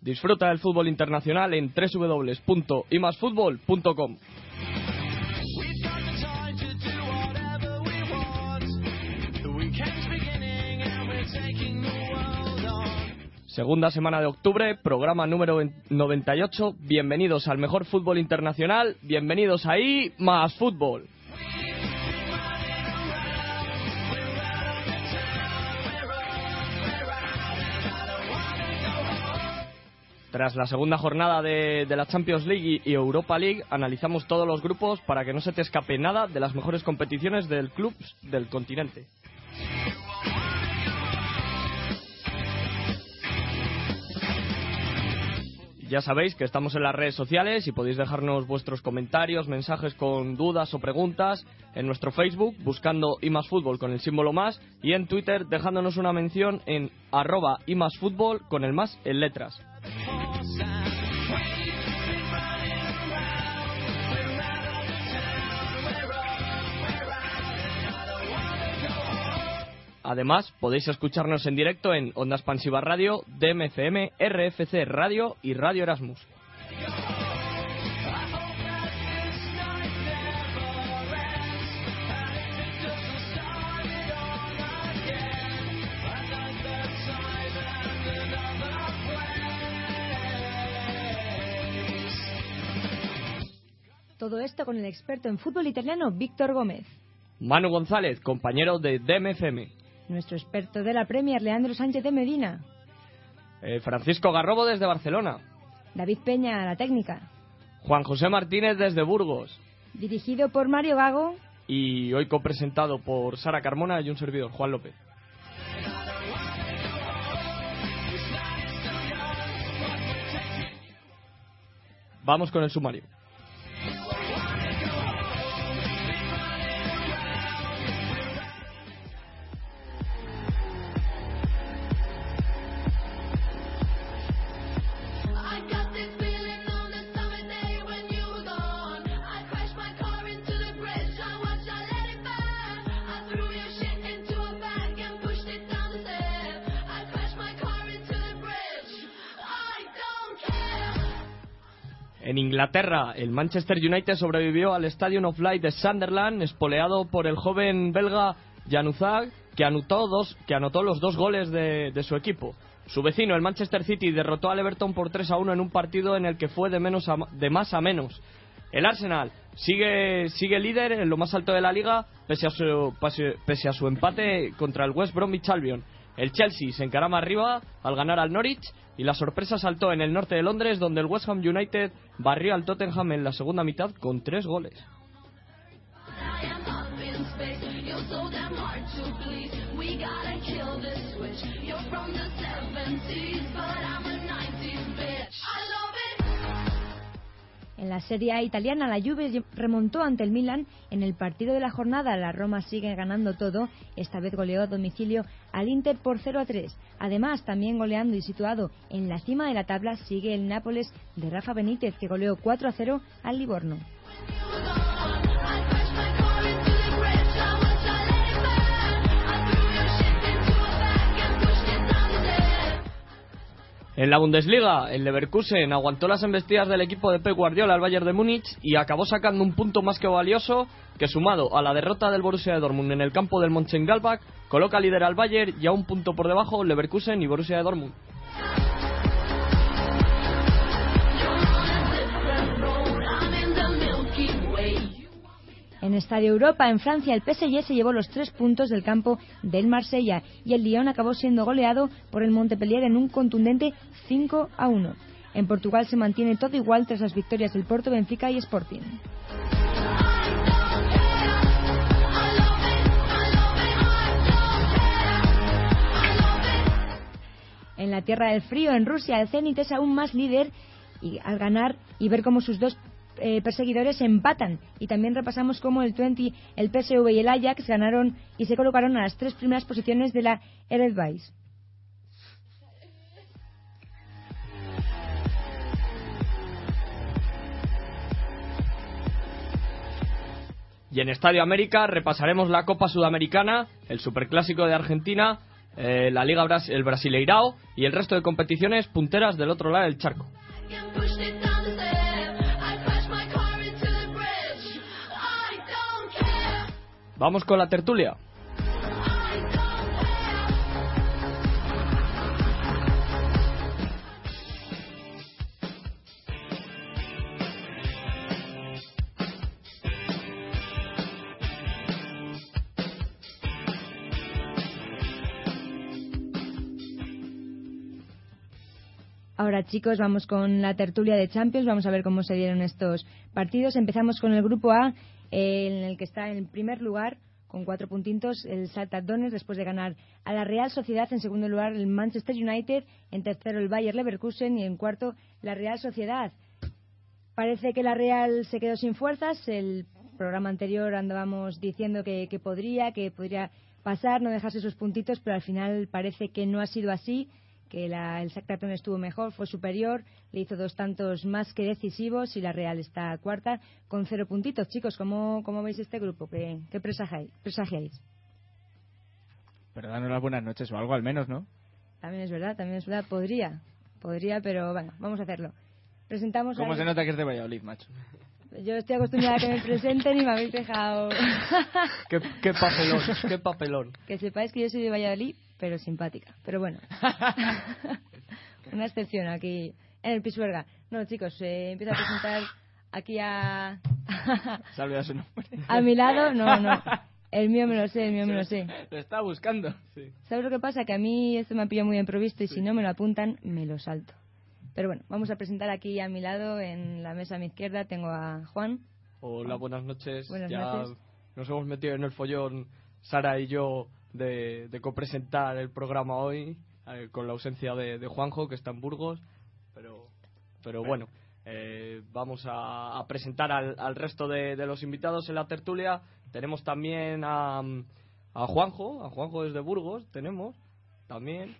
Disfruta del fútbol internacional en www.imasfutbol.com. Segunda semana de octubre, programa número 98. Bienvenidos al mejor fútbol internacional. Bienvenidos ahí, más fútbol. Tras la segunda jornada de, la Champions League y, y Europa League, analizamos todos los grupos para que no se te escape nada de las mejores competiciones del club del continente. Ya sabéis que estamos en las redes sociales y podéis dejarnos vuestros comentarios, mensajes con dudas o preguntas en nuestro Facebook buscando imasfútbol con el símbolo más y en Twitter dejándonos una mención en arroba imasfútbol con el más en letras. Además, podéis escucharnos en directo en Onda Expansiva Radio, DMFM, RFC Radio y Radio Erasmus. Todo esto con el experto en fútbol italiano Víctor Gómez. Manu González, compañero de DMFM. Nuestro experto de la Premier, Leandro Sánchez de Medina. Eh, Francisco Garrobo desde Barcelona. David Peña, a la técnica. Juan José Martínez desde Burgos. Dirigido por Mario Gago. Y hoy copresentado por Sara Carmona y un servidor, Juan López. Vamos con el sumario. En Inglaterra, el Manchester United sobrevivió al Stadium of Light de Sunderland, espoleado por el joven belga Januzaj, que anotó, dos, que anotó los dos goles de, su equipo. Su vecino, el Manchester City, derrotó al Everton por 3 a 1 en un partido en el que fue de, menos de más a menos. El Arsenal sigue, sigue líder en lo más alto de la liga, pese a, su, pese a su empate contra el West Bromwich Albion. El Chelsea se encarama arriba al ganar al Norwich y la sorpresa saltó en el norte de Londres, donde el West Ham United barrió al Tottenham en la segunda mitad con tres goles. En la Serie A italiana, la Juve remontó ante el Milan en el partido de la jornada. La Roma sigue ganando todo. Esta vez goleó a domicilio al Inter por 0 a 3. Además, también goleando y situado en la cima de la tabla sigue el Nápoles de Rafa Benítez, que goleó 4 a 0 al Livorno. En la Bundesliga, el Leverkusen aguantó las embestidas del equipo de Pep Guardiola al Bayern de Múnich y acabó sacando un punto más que valioso que sumado a la derrota del Borussia Dortmund en el campo del Mönchengladbach coloca líder al Bayern y a un punto por debajo Leverkusen y Borussia Dortmund. En Estadio Europa, en Francia, el PSG se llevó los tres puntos del campo del Marsella y el Lyon acabó siendo goleado por el Montpellier en un contundente 5 a 1. En Portugal se mantiene todo igual tras las victorias del Porto, Benfica y Sporting. En la Tierra del Frío, en Rusia, el Zenit es aún más líder y al ganar y ver cómo sus dos eh, perseguidores empatan. Y también repasamos cómo el 20, el PSV y el Ajax ganaron y se colocaron a las tres primeras posiciones de la Eredivisie. Y en Estadio América repasaremos la Copa Sudamericana, el Superclásico de Argentina, eh, la Liga Bras el Brasileirao y el resto de competiciones punteras del otro lado del charco. Vamos con la tertulia. Ahora chicos, vamos con la tertulia de Champions, vamos a ver cómo se dieron estos partidos. Empezamos con el grupo A, en el que está en primer lugar con cuatro puntitos el Salta Donetsk después de ganar a la Real Sociedad, en segundo lugar el Manchester United, en tercero el Bayer Leverkusen y en cuarto la Real Sociedad. Parece que la Real se quedó sin fuerzas. El programa anterior andábamos diciendo que, que podría, que podría pasar, no dejarse sus puntitos, pero al final parece que no ha sido así, que la- el Donetsk estuvo mejor, fue superior, le hizo dos tantos más que decisivos y la Real está cuarta con cero puntitos. Chicos, ¿cómo, cómo veis este grupo? ¿Qué, qué presagiáis? presagiáis? Pero danos las buenas noches o algo al menos, ¿no? También es verdad, también es verdad, podría, podría, pero bueno, vamos a hacerlo. Presentamos ¿Cómo se nota que es de Valladolid, macho? Yo estoy acostumbrada a que me presenten y me habéis dejado Qué, qué papelón, qué papelón. que sepáis que yo soy de Valladolid, pero simpática. Pero bueno, una excepción aquí en el Pisuerga. No, chicos, eh, empiezo a presentar aquí a... Salve a su nombre. a mi lado, no, no. El mío me lo sé, el mío me lo sé. Lo estaba buscando. Sí. ¿Sabes lo que pasa? Que a mí esto me ha pillado muy improvisto y si no me lo apuntan, me lo salto. Pero bueno, vamos a presentar aquí a mi lado, en la mesa a mi izquierda, tengo a Juan. Hola, buenas noches. Buenas ya noches. nos hemos metido en el follón, Sara y yo, de, de copresentar el programa hoy, eh, con la ausencia de, de Juanjo, que está en Burgos. Pero, pero bueno, eh, vamos a, a presentar al, al resto de, de los invitados en la tertulia. Tenemos también a, a Juanjo, a Juanjo desde Burgos, tenemos también,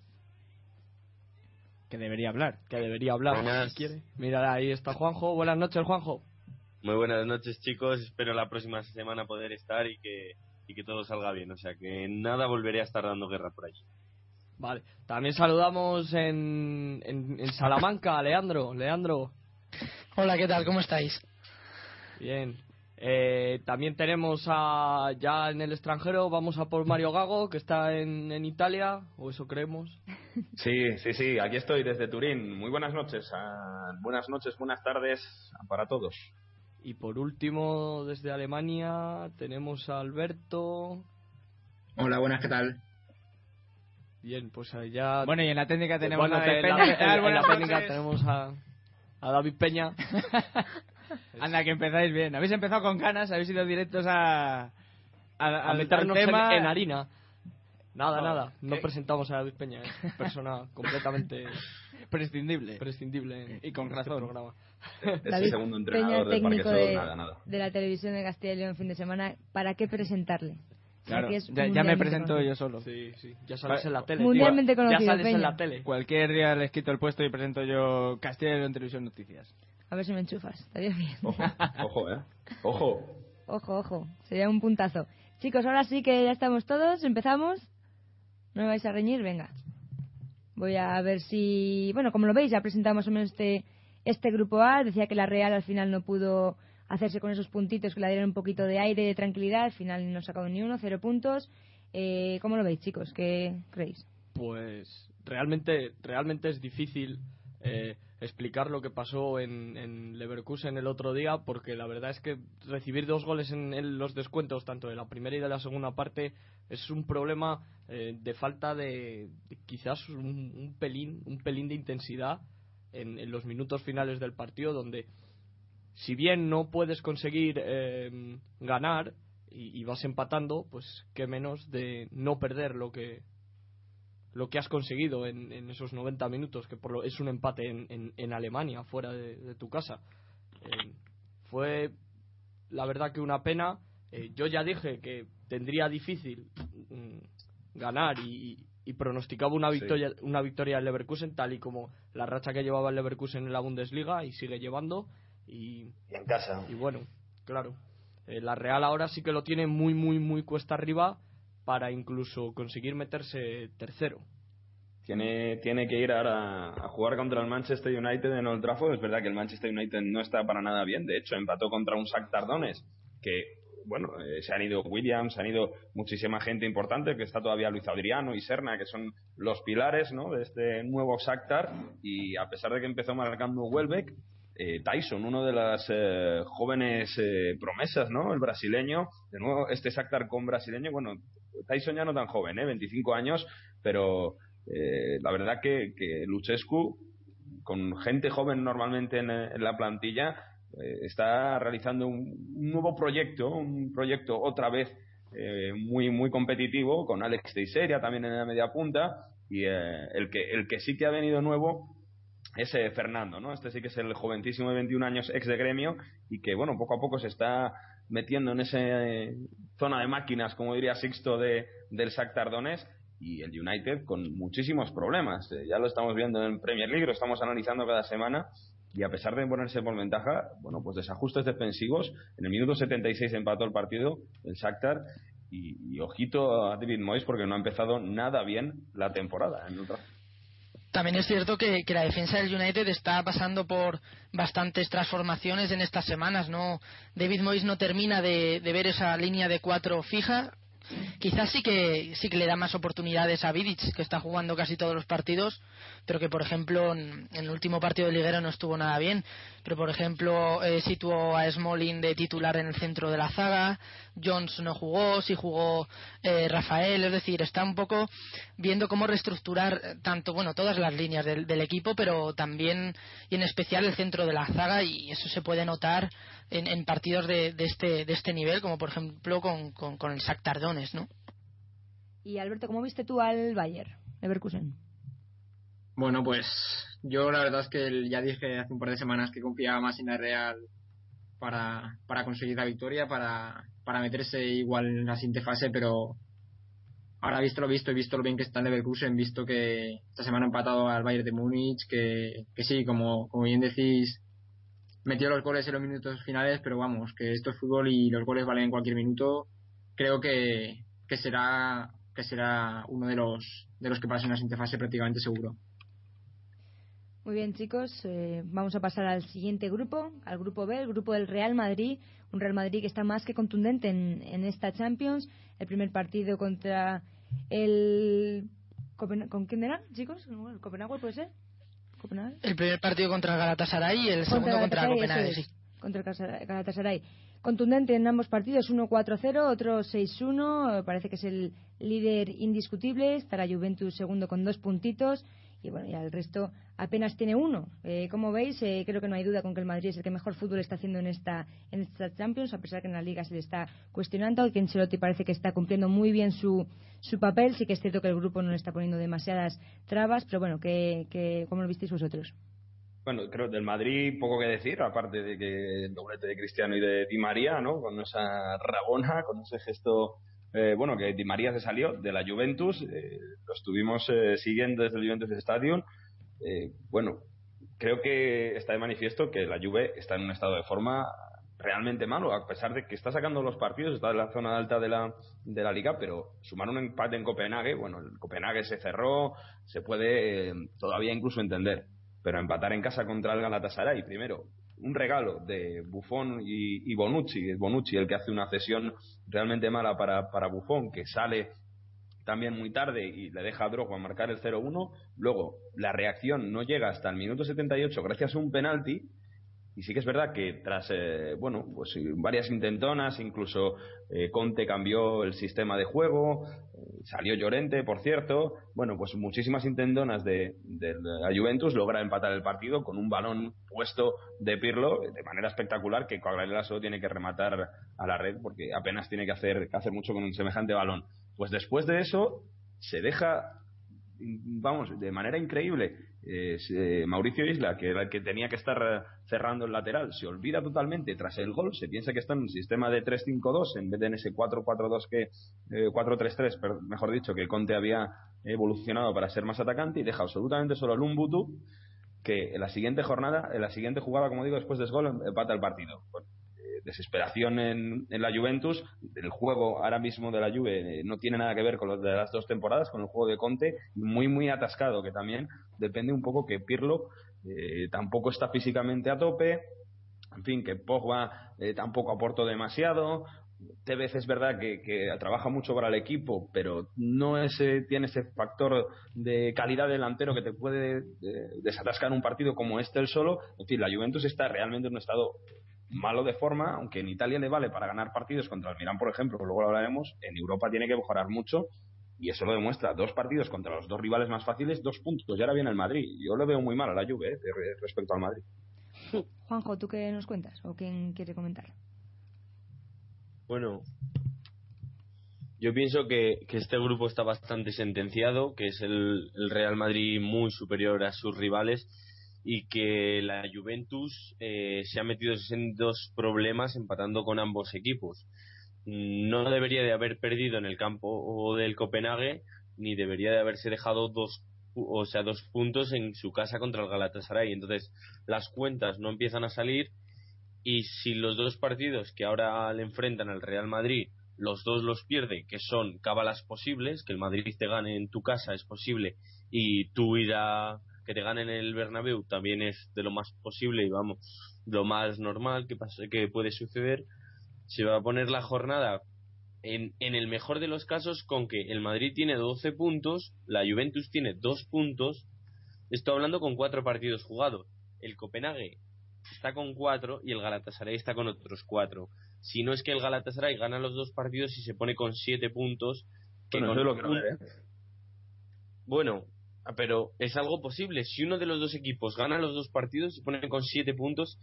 Que debería hablar. que debería hablar Buenas. si quiere. Mira, ahí está Juanjo. Buenas noches, Juanjo. Muy buenas noches, chicos. Espero la próxima semana poder estar y que, y que todo salga bien. O sea, que nada volveré a estar dando guerra por allí. Vale, también saludamos en, en, en Salamanca a Leandro. Leandro, Hola, ¿qué tal? ¿Cómo estáis? bien. Eh, también tenemos a, ya en el extranjero, vamos a por Mario Gago, que está en, en Italia, o eso creemos. Sí, sí, sí, aquí estoy desde Turín. Muy buenas noches. ah, buenas noches, buenas tardes para todos. Y por último, desde Alemania, tenemos a Alberto. Hola, buenas, ¿qué tal? Bien, pues ya... Bueno, y en la técnica tenemos Bueno, a David Peña. la- ¿qué en- tal? en la Buenas técnica noches. tenemos a, a David Peña. Anda, que empezáis bien. Habéis empezado con ganas, habéis ido directos a... A, a al- meternos en- tema. en, harina. Nada, nada. No ¿qué? presentamos a David Peña, es persona completamente Prescindible. prescindible en, Y con en razón. este programa. Es David el segundo Peña, entrenador del Parque técnico de, nada, nada. de la televisión de Castilla y León fin de semana, ¿para qué presentarle? Claro, ya, ya me presento conocido. yo solo. Sí, sí. Ya sales en la tele. Mundialmente tío. conocido, Ya sales en Peña. la tele. Cualquier día les quito el puesto y presento yo Castilla y León Televisión Noticias. A ver si me enchufas, estaría bien. Ojo, ojo, eh. Ojo. Ojo, ojo, sería un puntazo. Chicos, ahora sí que ya estamos todos, empezamos. ¿No me vais a reñir? Venga. Voy a ver si... Bueno, como lo veis, ya presentamos más o menos este, este grupo A. Decía que la Real al final no pudo hacerse con esos puntitos que le dieron un poquito de aire de tranquilidad. Al final no ha sacado ni uno, cero puntos. Eh, ¿Cómo lo veis, chicos? ¿Qué creéis? Pues realmente, realmente es difícil eh, explicar lo que pasó en, en Leverkusen el otro día, porque la verdad es que recibir dos goles en, en los descuentos, tanto de la primera y de la segunda parte, es un problema eh, de falta de, quizás un, pelín, un pelín de intensidad en, en los minutos finales del partido, donde si bien no puedes conseguir eh, ganar y, y vas empatando, pues qué menos de no perder lo que lo que has conseguido en, en esos 90 minutos, que por lo, es un empate en, en, en Alemania, fuera de, de tu casa. Eh, fue, la verdad, que una pena. Eh, yo ya dije que tendría difícil mm, ganar y, y- pronosticaba una Sí. victoria, una victoria del Leverkusen, tal y como la racha que llevaba el Leverkusen en la Bundesliga y sigue llevando. Y, Y en casa. y bueno, claro, eh, la Real ahora sí que lo tiene muy, muy, muy cuesta arriba para incluso conseguir meterse tercero. Tiene, tiene que ir ahora a jugar contra el Manchester United en Old Trafford. Es verdad que el Manchester United no está para nada bien. De hecho, empató contra un Shakhtar Tardones que, bueno, eh, se han ido Williams, se han ido muchísima gente importante, que está todavía Luis Adriano y Serna, que son los pilares ¿no? de este nuevo Shakhtar. Y a pesar de que empezó marcando Welbeck, eh, Tyson, uno de las eh, jóvenes eh, promesas, ¿no? El brasileño, de nuevo este Shakhtar con brasileño, bueno, Tyson ya no tan joven, ¿eh? 25 años, pero eh, la verdad que, que Luchescu, con gente joven normalmente en, la plantilla, eh, está realizando un, un nuevo proyecto, un proyecto otra vez muy muy competitivo, con Alex Teixeira también en la media punta, y el, que, el que sí que ha venido nuevo es eh, Fernando, ¿no? Este sí que es el joventísimo de 21 años, ex de gremio, y que, bueno, poco a poco se está metiendo en esa zona de máquinas, como diría Sixto, de, del Shakhtar Donetsk, y el United con muchísimos problemas. Eh, ya lo estamos viendo en Premier League, lo estamos analizando cada semana, y a pesar de ponerse por ventaja, bueno, pues desajustes defensivos, en el minuto 76 empató el partido el Shakhtar, y, y ojito a David Moyes porque no ha empezado nada bien la temporada en el. También es cierto que, que la defensa del United está pasando por bastantes transformaciones en estas semanas. No, David Moyes no termina de, de ver esa línea de cuatro fija. Quizás sí que sí que le da más oportunidades a Vidic, que está jugando casi todos los partidos, pero que por ejemplo en, el último partido de liguero no estuvo nada bien. Pero por ejemplo eh, situó a Smalling de titular en el centro de la zaga, Jones no jugó, sí jugó eh, Rafael, es decir, está un poco viendo cómo reestructurar eh, tanto, bueno, todas las líneas del, del equipo, pero también y en especial el centro de la zaga y eso se puede notar en, en partidos de, de, este, de este nivel, como por ejemplo con, con, con el Shakhtar Donetsk, ¿no? Y Alberto, ¿cómo viste tú al Bayern Leverkusen? Bueno, pues yo la verdad es que el- ya dije hace un par de semanas que confiaba más en la Real para, para conseguir la victoria, para, para meterse igual en la siguiente fase, pero ahora visto lo visto, he visto lo bien que está en Leverkusen, visto que esta semana ha empatado al Bayern de Múnich, que, que sí, como, como bien decís, metió los goles en los minutos finales, pero vamos, que esto es fútbol y los goles valen en cualquier minuto. Creo que, que será que será uno de los de los que pasen la siguiente fase prácticamente seguro. Muy bien, chicos, eh, vamos a pasar al siguiente grupo, al grupo B, el grupo del Real Madrid. Un Real Madrid que está más que contundente en, en esta Champions. El primer partido contra el. ¿Con quién era, chicos? ¿El Copenhague puede ser? ¿Copenhague? El primer partido contra el Galatasaray y el segundo contra el Copenhague, sí. Contra el Galatasaray. Contundente en ambos partidos, uno 4-0, otro 6-1. eh, Parece que es el líder indiscutible. Estará Juventus segundo con dos puntitos. Y bueno, ya el resto apenas tiene uno. Eh, como veis, eh, creo que no hay duda con que el Madrid es el que mejor fútbol está haciendo en esta, en esta Champions, a pesar que en la Liga se le está cuestionando que Ancelotti parece que está cumpliendo muy bien su, su papel. Sí que es cierto que el grupo no le está poniendo demasiadas trabas, pero bueno, que, que, ¿cómo lo visteis vosotros? Bueno, creo del Madrid poco que decir, aparte de que el doblete de Cristiano y de Di María, ¿no? Con esa rabona, con ese gesto, eh, bueno, que Di María se salió de la Juventus, eh, lo estuvimos eh, siguiendo desde el Juventus Stadium. Eh, bueno, creo que está de manifiesto que la Juve está en un estado de forma realmente malo, a pesar de que está sacando los partidos, está en la zona alta de la, de la liga, pero sumar un empate en Copenhague, bueno, el Copenhague se cerró, se puede eh, todavía incluso entender, pero empatar en casa contra el Galatasaray, primero, un regalo de Buffon y, Bonucci, es Bonucci el que hace una cesión realmente mala para, para Buffon, que sale también muy tarde y le deja a Drogba marcar el 0-1, luego la reacción no llega hasta el minuto 78 gracias a un penalti, y sí que es verdad que tras eh, bueno pues eh, varias intentonas incluso eh, Conte cambió el sistema de juego salió Llorente por cierto bueno pues muchísimas intentonas de, de la Juventus logra empatar el partido con un balón puesto de Pirlo de manera espectacular que Quagliarella solo tiene que rematar a la red porque apenas tiene que hacer que hacer mucho con un semejante balón. Pues después de eso se deja vamos, de manera increíble, eh, Mauricio Isla, que era el que tenía que estar eh, cerrando el lateral, se olvida totalmente tras el gol, se piensa que está en un sistema de 3-5-2 en vez de en ese 4-4-2 que, eh, 4-3-3, per- mejor dicho, que Conte había evolucionado para ser más atacante y deja absolutamente solo al Umbutu, que en la siguiente jornada, en la siguiente jugada, como digo, después del gol, empata el partido. Bueno, desesperación en, en la Juventus. El juego ahora mismo de la Juve eh, no tiene nada que ver con los de las dos temporadas, con el juego de Conte, muy, muy atascado, que también depende un poco que Pirlo eh, tampoco está físicamente a tope, en fin, que Pogba eh, tampoco aportó demasiado. Tevez es verdad que, que trabaja mucho para el equipo, pero no ese, tiene ese factor de calidad delantero que te puede eh, desatascar un partido como este el solo. En fin, la Juventus está realmente en un estado malo de forma, aunque en Italia le vale para ganar partidos contra el Milán, por ejemplo, que luego lo hablaremos, en Europa tiene que mejorar mucho y eso lo demuestra. Dos partidos contra los dos rivales más fáciles, dos puntos. Y ahora viene el Madrid. Yo le veo muy mal a la Juve eh, de- respecto al Madrid. Juanjo, ¿tú qué nos cuentas? ¿O quién quiere comentar? Bueno, yo pienso que, que este grupo está bastante sentenciado, que es el, el Real Madrid muy superior a sus rivales y que la Juventus eh, se ha metido en dos problemas empatando con ambos equipos. Mm, No debería de haber perdido en el campo del Copenhague ni debería de haberse dejado dos o sea dos puntos en su casa contra el Galatasaray. Entonces las cuentas no empiezan a salir y si los dos partidos que ahora le enfrentan al Real Madrid los dos los pierde, que son cábalas posibles, que el Madrid te gane en tu casa es posible y tú ir a que te gane en el Bernabéu también es de lo más posible y vamos, lo más normal que pase, que puede suceder. Se va a poner la jornada en, en el mejor de los casos con que el Madrid tiene 12 puntos, la Juventus tiene 2 puntos, estoy hablando con 4 partidos jugados. El Copenhague está con 4 y el Galatasaray está con otros 4. Si no es que el Galatasaray gana los dos partidos y se pone con 7 puntos, que Bueno, con eso es lo que no un- ¿eh? bueno, pero es algo posible. Si uno de los dos equipos gana los dos partidos, se pone con siete puntos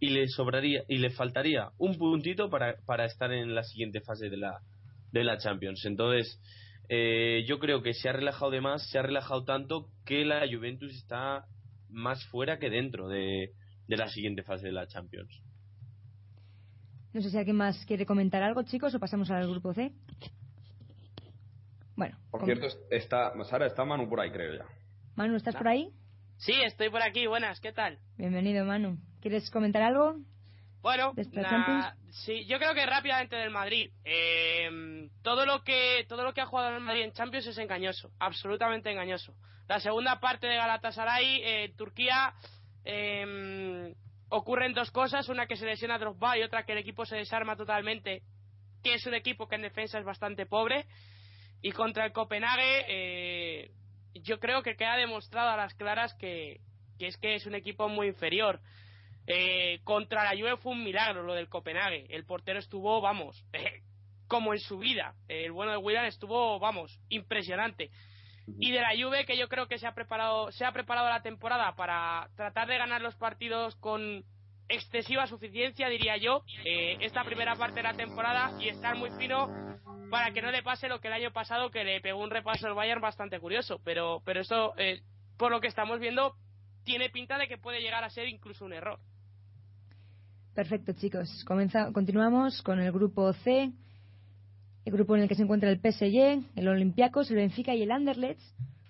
y le sobraría y le faltaría un puntito para, para estar en la siguiente fase de la, de la Champions. Entonces, eh, yo creo que se ha relajado de más, se ha relajado tanto que la Juventus está más fuera que dentro de, de la siguiente fase de la Champions. No sé si alguien más quiere comentar algo, chicos, o pasamos al grupo C. Bueno, Por cierto, está, Sara, está Manu por ahí, creo ya. Manu, ¿estás por ahí? Sí, estoy por aquí. Buenas, ¿qué tal? Bienvenido, Manu. ¿Quieres comentar algo? Bueno, sí, yo creo que rápidamente del Madrid. Eh, todo lo que todo lo que ha jugado el Madrid en Champions es engañoso, absolutamente engañoso. La segunda parte de Galatasaray, eh, Turquía, eh, ocurren dos cosas, una que se lesiona Drogba y otra que el equipo se desarma totalmente, que es un equipo que en defensa es bastante pobre. Y contra el Copenhague, eh, yo creo que queda demostrado a las claras que, que es que es un equipo muy inferior. Eh, contra la Juve fue un milagro lo del Copenhague. El portero estuvo, vamos, como en su vida. El bueno de Willian estuvo, vamos, impresionante. Y de la Juve que yo creo que se ha preparado, se ha preparado la temporada para tratar de ganar los partidos con excesiva suficiencia, diría yo, eh, esta primera parte de la temporada y estar muy fino para que no le pase lo que el año pasado que le pegó un repaso al Bayern bastante curioso. Pero, pero eso, eh, por lo que estamos viendo, tiene pinta de que puede llegar a ser incluso un error. Perfecto, chicos. Continuamos con el grupo C, el grupo en el que se encuentra el PSG, el Olympiacos, el Benfica y el Anderlecht,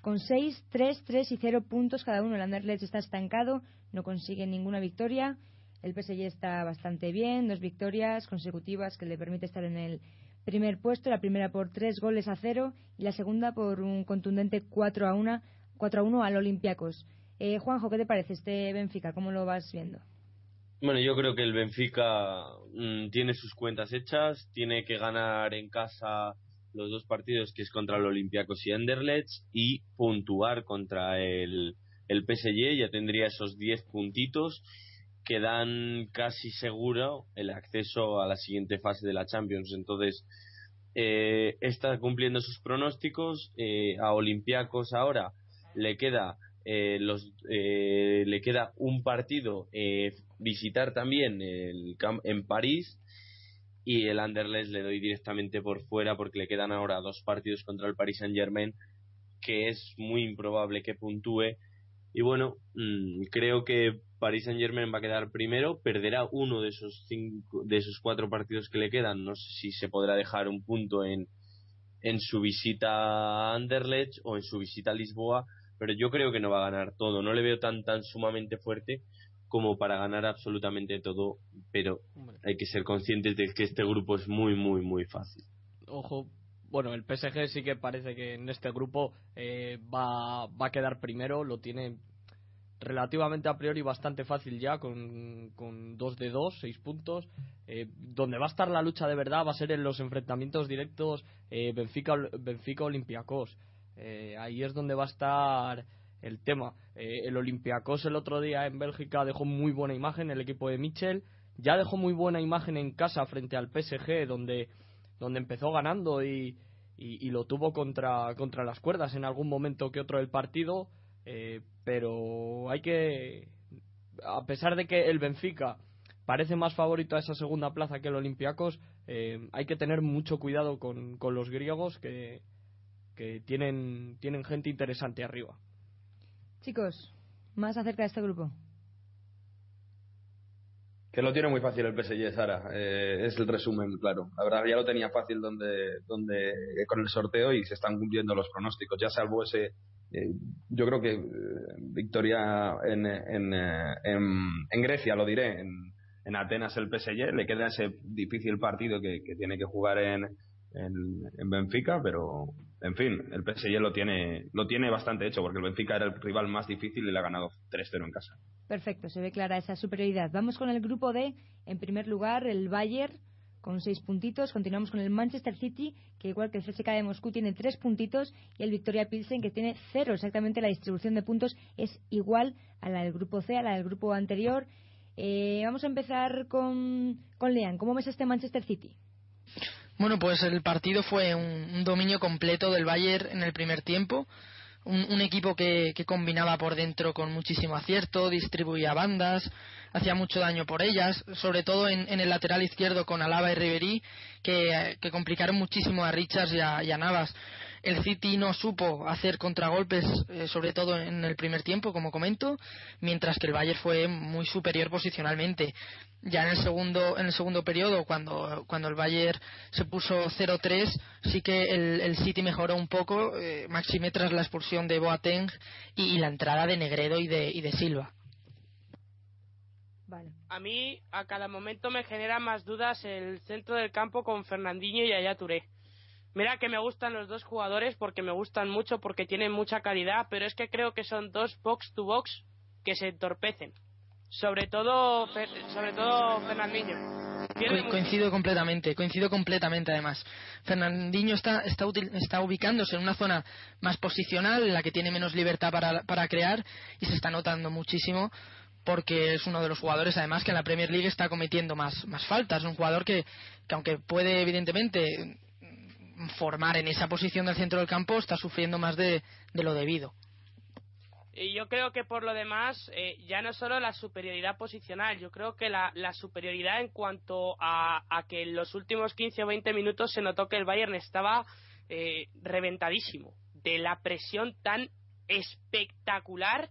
con 6, 3, 3 y 0 puntos cada uno. El Anderlecht está estancado, no consigue ninguna victoria. El PSG está bastante bien, dos victorias consecutivas que le permite estar en el primer puesto, la primera por tres goles a cero y la segunda por un contundente 4 a 1, 4 a 1 al Olympiacos. Eh, Juanjo, ¿qué te parece este Benfica? ¿Cómo lo vas viendo? Bueno, yo creo que el Benfica mm, tiene sus cuentas hechas, tiene que ganar en casa los dos partidos que es contra el Olympiacos y Anderlecht y puntuar contra el, PSG, ya tendría esos 10 puntitos que dan casi seguro el acceso a la siguiente fase de la Champions. Entonces, eh, está cumpliendo sus pronósticos. eh, a Olympiacos ahora le queda eh, los eh, le queda un partido eh, visitar también el cam- en París y el Anderlecht le doy directamente por fuera porque le quedan ahora dos partidos contra el Paris Saint Germain que es muy improbable que puntúe y bueno mm, creo que Paris Saint Germain va a quedar primero perderá uno de esos cinco de esos cuatro partidos que le quedan no sé si se podrá dejar un punto en en su visita a Anderlecht o en su visita a Lisboa pero yo creo que no va a ganar todo. No le veo tan tan sumamente fuerte como para ganar absolutamente todo, pero hay que ser conscientes de que este grupo es muy, muy, muy fácil. Ojo, bueno, el PSG sí que parece que en este grupo eh, va, va a quedar primero, lo tiene relativamente a priori bastante fácil ya, con, con 2 de 2, 6 puntos. Eh, donde va a estar la lucha de verdad va a ser en los enfrentamientos directos eh, Benfica, Benfica Olympiacos. Eh, ahí es donde va a estar el tema. Eh, el Olympiacos el otro día en Bélgica dejó muy buena imagen, el equipo de Michel. Ya dejó muy buena imagen en casa frente al PSG, donde, donde empezó ganando y, y, lo tuvo contra, contra las cuerdas en algún momento que otro del partido. Eh, pero hay que, a pesar de que el Benfica parece más favorito a esa segunda plaza que el Olympiacos, eh, hay que tener mucho cuidado con, con los griegos que, que tienen, tienen gente interesante arriba. Chicos, más acerca de este grupo. Que lo tiene muy fácil el PSG, Sara. Eh, es el resumen, claro. La verdad ya lo tenía fácil donde, donde con el sorteo y se están cumpliendo los pronósticos. Ya salvo ese, eh, yo creo que eh, victoria en, en, eh, en, en Grecia, lo diré, en, en Atenas el PSG. Le queda ese difícil partido que, que tiene que jugar en, en Benfica, pero en fin, el PSG lo tiene, lo tiene bastante hecho porque el Benfica era el rival más difícil y le ha ganado 3-0 en casa. Perfecto, se ve clara esa superioridad. Vamos con el grupo D. En primer lugar, el Bayern con seis puntitos. Continuamos con el Manchester City, que igual que el CSKA de Moscú tiene tres puntitos, y el Victoria Pilsen, que tiene cero. Exactamente la distribución de puntos es igual a la del grupo C, a la del grupo anterior. Eh, vamos a empezar con, con Lean. ¿Cómo ves este Manchester City? Bueno, pues el partido fue un, dominio completo del Bayern en el primer tiempo. Un, equipo que, que combinaba por dentro con muchísimo acierto, distribuía bandas, hacía mucho daño por ellas, sobre todo en, en el lateral izquierdo con Alaba y Ribery, que, que complicaron muchísimo a Richards y a, y a Navas. El City no supo hacer contragolpes, eh, sobre todo en el primer tiempo, como comento, mientras que el Bayern fue muy superior posicionalmente. Ya en el segundo, en el segundo periodo, cuando, cuando el Bayern se puso 0-3, sí que el, el City mejoró un poco, eh, Maxime tras la expulsión de Boateng y, y la entrada de Negredo y de, y de Silva. Vale. A mí, a cada momento me genera más dudas el centro del campo con Fernandinho y Yaya Touré. Mira que me gustan los dos jugadores porque me gustan mucho, porque tienen mucha calidad, pero es que creo que son dos box to box que se entorpecen. Sobre todo, sobre todo Fernandinho. Co- coincido completamente, coincido completamente además. Fernandinho está, está, util- está ubicándose en una zona más posicional, en la que tiene menos libertad para, para crear y se está notando muchísimo porque es uno de los jugadores además que en la Premier League está cometiendo más, más faltas. Un jugador que, que aunque puede evidentemente formar en esa posición del centro del campo, está sufriendo más de, lo debido. Y yo creo que por lo demás, eh, ya no solo la superioridad posicional, yo creo que la, la superioridad en cuanto a, a que en los últimos 15 o 20 minutos se notó que el Bayern estaba eh, reventadísimo de la presión tan espectacular,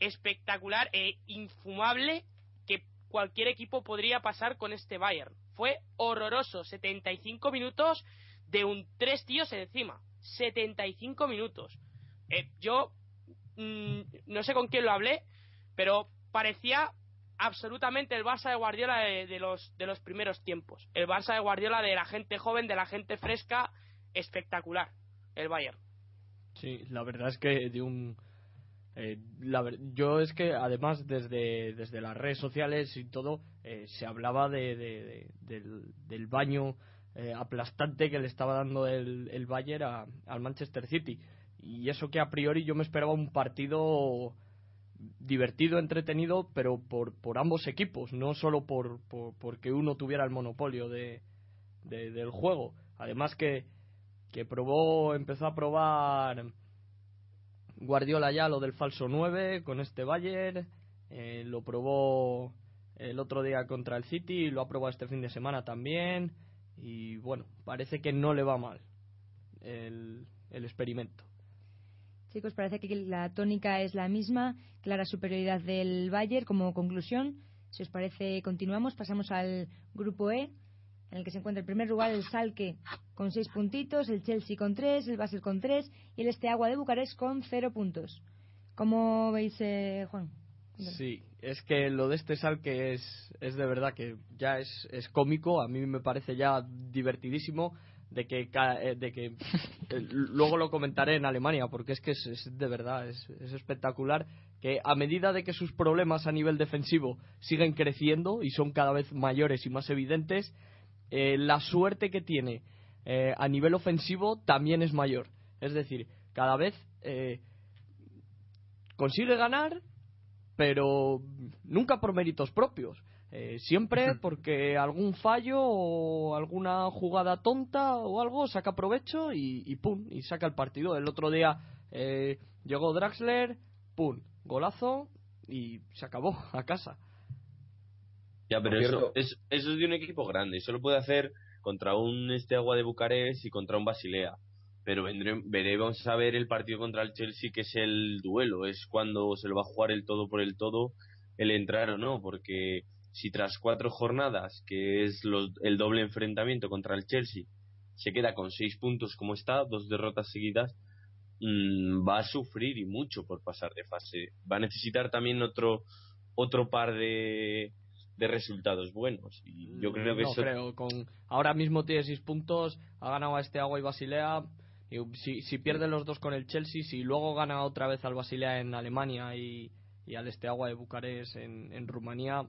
espectacular e infumable que cualquier equipo podría pasar con este Bayern. Fue horroroso, 75 minutos de un tres tíos encima, 75 minutos. Eh, yo mm, no sé con quién lo hablé, pero parecía absolutamente el Barça de Guardiola de, los de los primeros tiempos. El Barça de Guardiola de la gente joven, de la gente fresca, espectacular. El Bayern. Sí, la verdad es que de un... eh, yo es que además desde, desde las redes sociales y todo eh, se hablaba de, de- de- del, del baño eh, aplastante que le estaba dando el, el Bayern a- al Manchester City y eso que a priori yo me esperaba un partido divertido, entretenido, pero por, por ambos equipos, no solo por, por porque uno tuviera el monopolio de, de- del juego. Además que, que probó, empezó a probar Guardiola ya lo del falso 9 con este Bayern, eh, lo probó el otro día contra el City y lo ha probado este fin de semana también y bueno, parece que no le va mal el, el experimento. Chicos, parece que la tónica es la misma, clara superioridad del Bayern como conclusión. Si os parece, continuamos, pasamos al grupo E, en el que se encuentra en primer lugar el Salque con seis puntitos, el Chelsea con tres, el Basel con tres y el Esteagua de Bucarest con cero puntos. ¿Cómo veis, eh, Juan? Sí, es que lo de este sal que es, es de verdad que ya es, es cómico, a mí me parece ya divertidísimo de que, eh, de que eh, luego lo comentaré en Alemania porque es que es, es de verdad, es, es espectacular que a medida de que sus problemas a nivel defensivo siguen creciendo y son cada vez mayores y más evidentes, eh, la suerte que tiene eh, a nivel ofensivo también es mayor. Es decir, cada vez eh, consigue ganar, pero nunca por méritos propios. Eh, siempre porque algún fallo o alguna jugada tonta o algo saca provecho y, y pum, y saca el partido. El otro día eh, llegó Draxler, pum, golazo y se acabó a casa. Ya, pero eso, cierto- es, eso es de un equipo grande. Eso lo puede hacer contra un este agua de Bucarest y contra un Basilea. Pero vendré- veremos a ver el partido contra el Chelsea, que es el duelo. Es cuando se lo va a jugar el todo por el todo, el entrar o no. Porque si tras cuatro jornadas, que es lo- el doble enfrentamiento contra el Chelsea, se queda con seis puntos como está, dos derrotas seguidas, mm, va a sufrir y mucho por pasar de fase. Va a necesitar también otro otro par de, de resultados buenos. Y yo creo que no eso creo. Con, ahora mismo tiene 6 puntos, ha ganado a este Agua y Basilea. Y si, si pierde los dos con el Chelsea, si luego gana otra vez al Basilea en Alemania y, y al este Agua de Bucarest en, en Rumanía,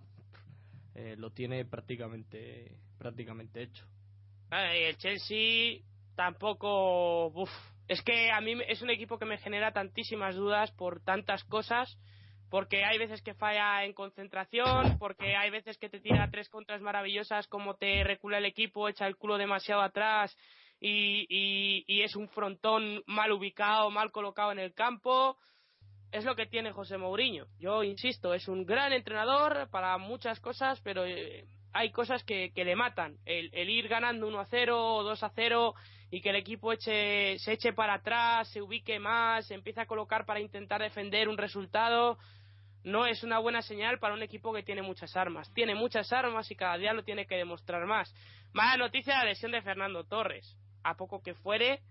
eh, lo tiene prácticamente, prácticamente hecho. Y el Chelsea tampoco. uf. Es que a mí es un equipo que me genera tantísimas dudas por tantas cosas. Porque hay veces que falla en concentración, porque hay veces que te tira tres contras maravillosas, como te recula el equipo, echa el culo demasiado atrás y, y, y es un frontón mal ubicado, mal colocado en el campo. Es lo que tiene José Mourinho. Yo insisto, es un gran entrenador para muchas cosas, pero eh, hay cosas que, le matan. El, el ir ganando 1 a 0 o 2 a 0 y que el equipo eche, se eche para atrás, se ubique más, se empiece a colocar para intentar defender un resultado, no es una buena señal para un equipo que tiene muchas armas. Tiene muchas armas y cada día lo tiene que demostrar más. Mala noticia la lesión de Fernando Torres. A poco que fuere,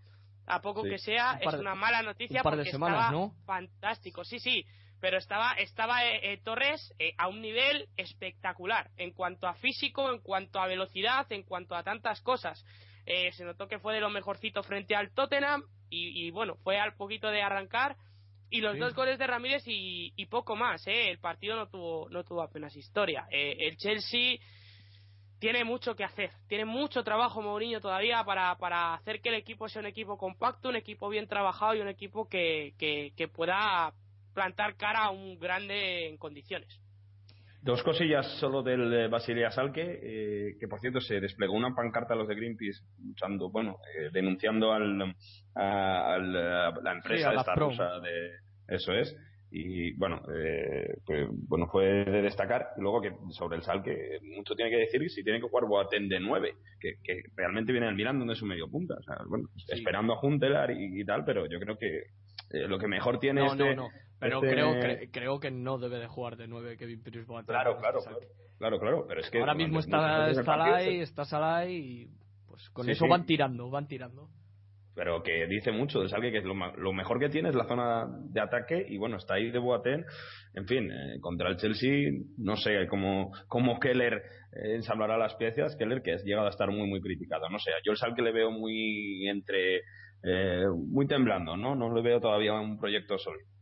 a poco Sí. que sea, Un par es una mala noticia un par de porque semanas, estaba ¿no? fantástico. Sí, sí, pero estaba estaba eh, eh, Torres eh, a un nivel espectacular en cuanto a físico, en cuanto a velocidad, en cuanto a tantas cosas. Eh, se notó que fue de lo mejorcito frente al Tottenham y, y, bueno, fue al poquito de arrancar y los Sí. dos goles de Ramírez y, y poco más. Eh. El partido no tuvo no tuvo apenas historia. Eh, el Chelsea tiene mucho que hacer, tiene mucho trabajo Mourinho todavía para, para hacer que el equipo sea un equipo compacto, un equipo bien trabajado y un equipo que, que, que pueda plantar cara a un grande en condiciones. Dos cosillas solo del eh, Basilea Salque, eh, que por cierto se desplegó una pancarta a los de Greenpeace luchando, bueno, eh, denunciando al, a, la empresa Sí, a esta rusa de eso es y bueno, eh, pues, bueno fue de destacar luego que sobre el Salque mucho tiene que decir si tiene que jugar Boateng de 9 que, que realmente viene el Milan donde es un medio punta, o sea, bueno, esperando a Juntelar y, y tal, pero yo creo que eh, lo que mejor tiene No, este, no, no. Pero este- creo, cre- creo que no debe de jugar de 9 Kevin Pires Boateng. Claro, claro, este claro, claro, pero es que Ahora mismo está, está Salai, está Salai y pues con Sí, eso sí. van tirando, van tirando. Pero que dice mucho del Salgue que lo, lo mejor que tiene es la zona de ataque y bueno está ahí de Boateng. En fin eh, contra el Chelsea no sé cómo cómo Keller eh, ensamblará las piezas. Keller que ha llegado a estar muy muy criticado. No sé yo el Salgue le veo muy entre eh, muy temblando no no le veo todavía un proyecto sólido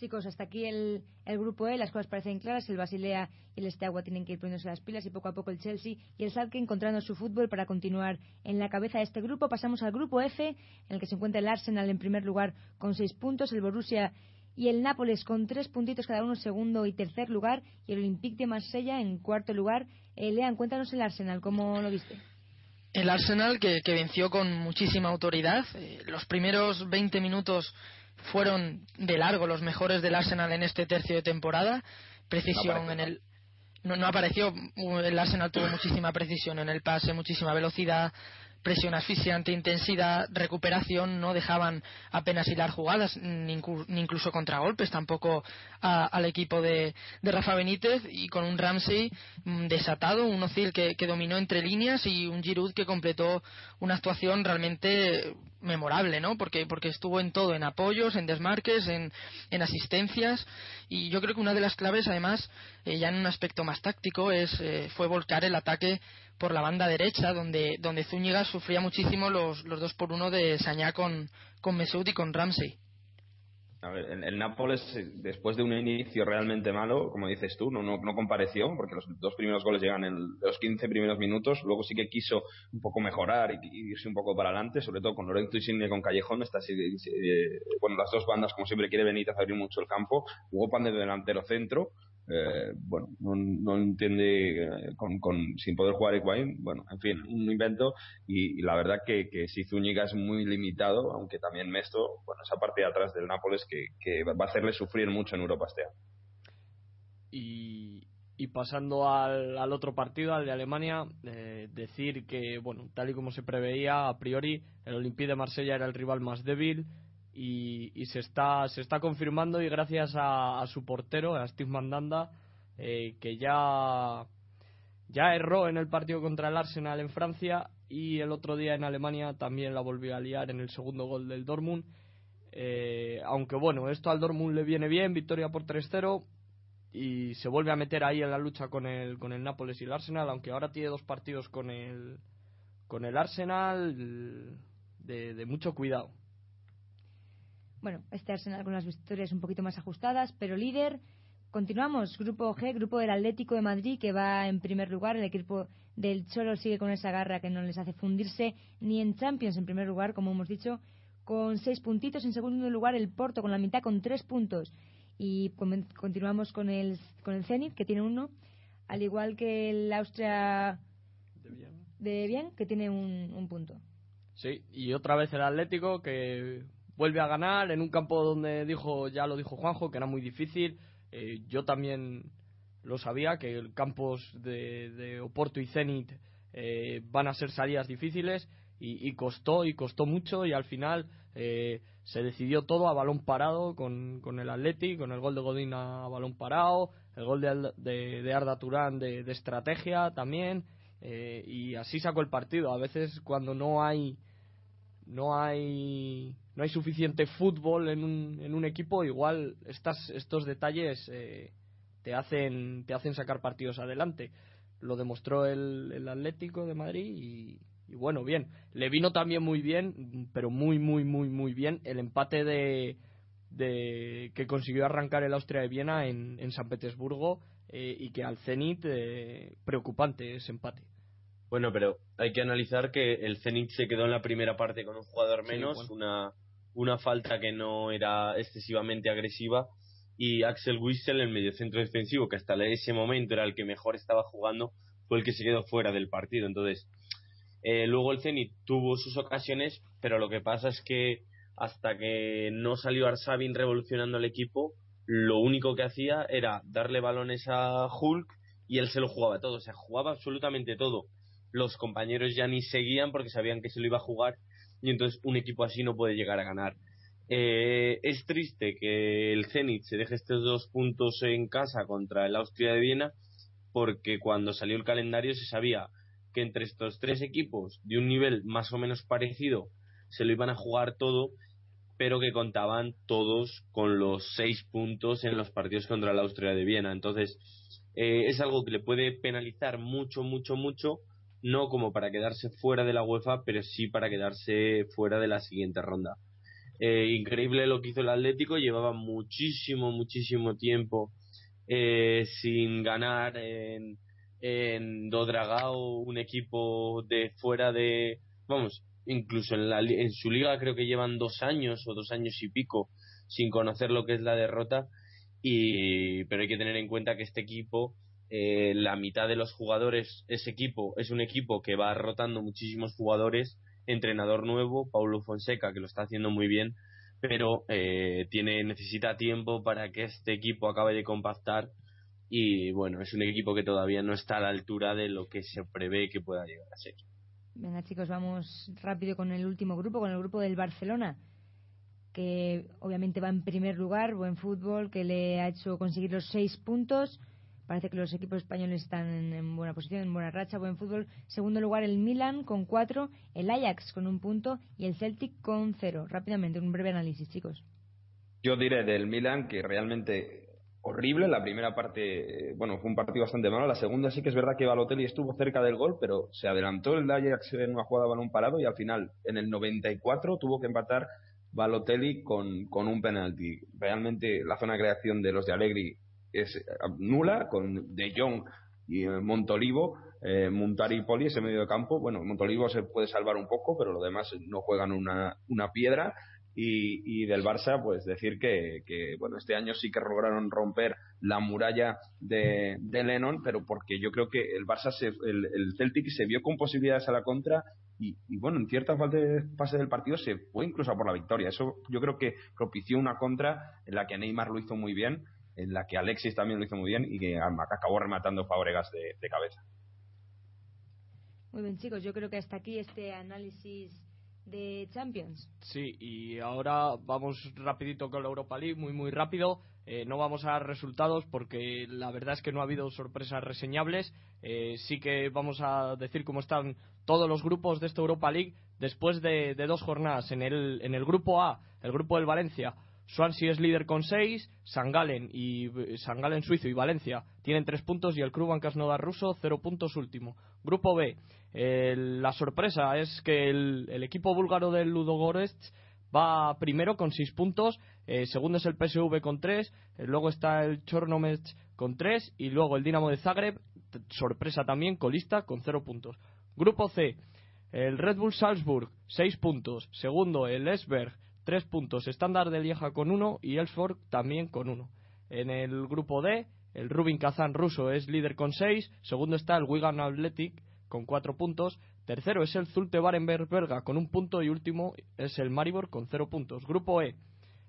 Chicos, hasta aquí el, el grupo E, las cosas parecen claras, el Basilea y el Esteagua tienen que ir poniéndose las pilas y poco a poco el Chelsea y el Salke encontrando su fútbol para continuar en la cabeza de este grupo. Pasamos al grupo F, en el que se encuentra el Arsenal en primer lugar con seis puntos, el Borussia y el Nápoles con tres puntitos cada uno segundo y tercer lugar y el Olympique de Marsella en cuarto lugar. Eh, Lean, cuéntanos el Arsenal, ¿cómo lo viste? El Arsenal que, que venció con muchísima autoridad. Eh, los primeros 20 minutos fueron de largo los mejores del Arsenal en este tercio de temporada. Precisión en el. No, no apareció. El Arsenal tuvo muchísima precisión en el pase, muchísima velocidad, presión asfixiante, intensidad, recuperación. No dejaban apenas hilar jugadas, ni, inclu- ni incluso contragolpes tampoco a- al equipo de, de Rafa Benítez. Y con un Ramsey mm, desatado, un Ozil que, dominó entre líneas y un Giroud que completó una actuación realmente memorable, ¿no? Porque, porque estuvo en todo, en apoyos, en desmarques, en, en asistencias. Y yo creo que una de las claves, además, eh, ya en un aspecto más táctico, es eh, fue volcar el ataque por la banda derecha, donde, donde Zúñiga sufría muchísimo los, los dos por uno de Sañá con, con Mesut y con Ramsey. El, el Nápoles, eh, después de un inicio realmente malo, como dices tú, no, no, no compareció, porque los dos primeros goles llegan en los 15 primeros minutos. Luego sí que quiso un poco mejorar y, irse un poco para adelante, sobre todo con Lorenzo Insigne y con Callejón. Está, así, eh, bueno, las dos bandas, como siempre, quiere Benítez abrir mucho el campo. Jugó pan de delantero centro. Eh, bueno, no, no entiende eh, con, con, sin poder jugar Higuaín, bueno, en fin, un invento y, la verdad que, que si Zúñiga es muy limitado, aunque también Mesto, bueno, esa parte de atrás del Nápoles que, que va a hacerle sufrir mucho en Europa este año. Y, y pasando al, al, otro partido, al de Alemania, eh, decir que, bueno, tal y como se preveía a priori, el Olympique de Marsella era el rival más débil y, se está se está confirmando y gracias a, su portero, a Steve Mandanda, eh, que ya ya erró en el partido contra el Arsenal en Francia y el otro día en Alemania también la volvió a liar en el segundo gol del Dortmund. Eh, aunque bueno, esto al Dortmund le viene bien, victoria por 3-0 y se vuelve a meter ahí en la lucha con el con el Nápoles y el Arsenal, aunque ahora tiene dos partidos con el con el Arsenal de mucho cuidado. Bueno, este Arsenal con las victorias un poquito más ajustadas, pero líder. Continuamos, grupo G, grupo del Atlético de Madrid, que va en primer lugar. El equipo del Cholo sigue con esa garra que no les hace fundirse ni en Champions en primer lugar, como hemos dicho, con seis puntitos. En segundo lugar, el Porto con la mitad con tres puntos. Y continuamos con el, con el Zenit, que tiene uno, al igual que el Austria de bien, de bien que tiene un, un punto. Sí, y otra vez el Atlético que vuelve a ganar en un campo donde dijo, ya lo dijo Juanjo, que era muy difícil. Eh, yo también lo sabía, que el campos de, de Oporto y Zenit eh, van a ser salidas difíciles y, costó y costó mucho y al final eh, se decidió todo a balón parado con, con el Atleti, con el gol de Godín a balón parado, el gol de, de, de Arda Turán de, de estrategia también eh, y así sacó el partido. A veces cuando no hay no hay no hay suficiente fútbol en un, en un equipo igual estas estos detalles eh, te hacen te hacen sacar partidos adelante. Lo demostró el, el Atlético de Madrid y, bueno bien. Le vino también muy bien pero muy muy muy muy bien el empate de, de que consiguió arrancar el Austria de Viena en, en San Petersburgo eh, y que al Zenit eh, preocupante ese empate bueno, pero hay que analizar que el Zenit se quedó en la primera parte con un jugador menos, sí, bueno. una, una falta que no era excesivamente agresiva y Axel Wissel, el mediocentro defensivo, que hasta ese momento era el que mejor estaba jugando, fue el que se quedó fuera del partido. Entonces, eh, luego el Zenit tuvo sus ocasiones, pero lo que pasa es que hasta que no salió Arsabin revolucionando el equipo, lo único que hacía era darle balones a Hulk y él se lo jugaba todo, o sea, jugaba absolutamente todo los compañeros ya ni seguían porque sabían que se lo iba a jugar y entonces un equipo así no puede llegar a ganar. Eh, es triste que el Zenit se deje estos dos puntos en casa contra el Austria de Viena porque cuando salió el calendario se sabía que entre estos tres equipos de un nivel más o menos parecido se lo iban a jugar todo pero que contaban todos con los seis puntos en los partidos contra el Austria de Viena entonces eh, es algo que le puede penalizar mucho mucho mucho no como para quedarse fuera de la UEFA, pero sí para quedarse fuera de la siguiente ronda. Eh, increíble lo que hizo el Atlético, llevaba muchísimo, muchísimo tiempo eh, sin ganar en, en Dodragao, un equipo de fuera de, vamos, incluso en, la, en su liga creo que llevan dos años o dos años y pico sin conocer lo que es la derrota, y, pero hay que tener en cuenta que este equipo eh, la mitad de los jugadores, ese equipo es un equipo que va rotando muchísimos jugadores, entrenador nuevo, Paulo Fonseca, que lo está haciendo muy bien, pero eh, tiene necesita tiempo para que este equipo acabe de compactar y bueno, es un equipo que todavía no está a la altura de lo que se prevé que pueda llegar a ser. Venga chicos, vamos rápido con el último grupo, con el grupo del Barcelona, que obviamente va en primer lugar, buen fútbol, que le ha hecho conseguir los seis puntos Parece que los equipos españoles están en, en buena posición, en buena racha, buen fútbol. Segundo lugar el Milan con cuatro, el Ajax con un punto y el Celtic con cero. Rápidamente, un breve análisis, chicos. Yo diré del Milan que realmente horrible. La primera parte, eh, bueno, fue un partido bastante malo. La segunda sí que es verdad que Balotelli estuvo cerca del gol, pero se adelantó el Ajax en una jugada balón parado y al final, en el 94, tuvo que empatar Balotelli con, con un penalti. Realmente la zona de creación de los de Allegri es eh, nula, con De Jong y eh, Montolivo, eh, Montari y Poli, ese medio de campo. Bueno, Montolivo se puede salvar un poco, pero lo demás no juegan una, una piedra. Y, y del Barça, pues decir que, que, bueno, este año sí que lograron romper la muralla de, de Lennon, pero porque yo creo que el Barça, se, el, el Celtic se vio con posibilidades a la contra y, y bueno, en ciertas fase fase del partido se fue incluso a por la victoria. Eso yo creo que propició una contra en la que Neymar lo hizo muy bien, en la que Alexis también lo hizo muy bien y que acabó rematando Fabregas de, de cabeza. Muy bien, chicos, yo creo que hasta aquí este análisis de Champions. Sí, y ahora vamos rapidito con la Europa League, muy muy rápido. Eh, no vamos a dar resultados porque la verdad es que no ha habido sorpresas reseñables. Eh, sí que vamos a decir cómo están todos los grupos de esta Europa League después de, de dos jornadas. En el, en el grupo A, el grupo del Valencia, Swansea es líder con 6, San Galen y San Galen suizo y Valencia tienen 3 puntos y el Club Krasnodar ruso 0 puntos último. Grupo B, eh, la sorpresa es que el, equipo búlgaro del Ludogorets va primero con 6 puntos, eh, segundo es el PSV con 3, eh, luego está el Chornomets con 3 y luego el Dinamo de Zagreb, sorpresa también, colista con 0 puntos. Grupo C, el Red Bull Salzburg 6 puntos, segundo el Esberg 3 puntos, Standard de Lieja con 1 y Elfsborg también con 1. En el grupo D, el Rubin Kazan ruso es líder con 6, segundo está el Wigan Athletic con 4 puntos, tercero es el Zulte Barenberg belga con un punto y último es el Maribor con 0 puntos. Grupo E,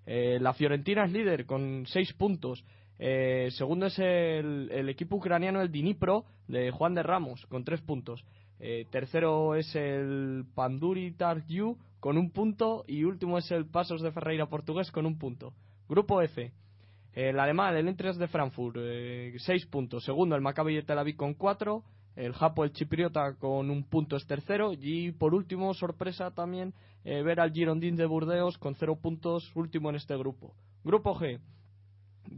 eh, la Fiorentina es líder con 6 puntos, eh, segundo es el, el equipo ucraniano el Dnipro de Juan de Ramos con 3 puntos. Eh, tercero es el Panduri Tarju con un punto y último es el Pasos de Ferreira portugués con un punto. Grupo F. El alemán, el Eintracht de Frankfurt, 6 puntos. Segundo, el Maccabi de Tel Aviv con 4. El Japo, el Chipriota con un punto es tercero. Y por último, sorpresa también, eh, ver al Girondin de Burdeos con 0 puntos, último en este grupo. Grupo G.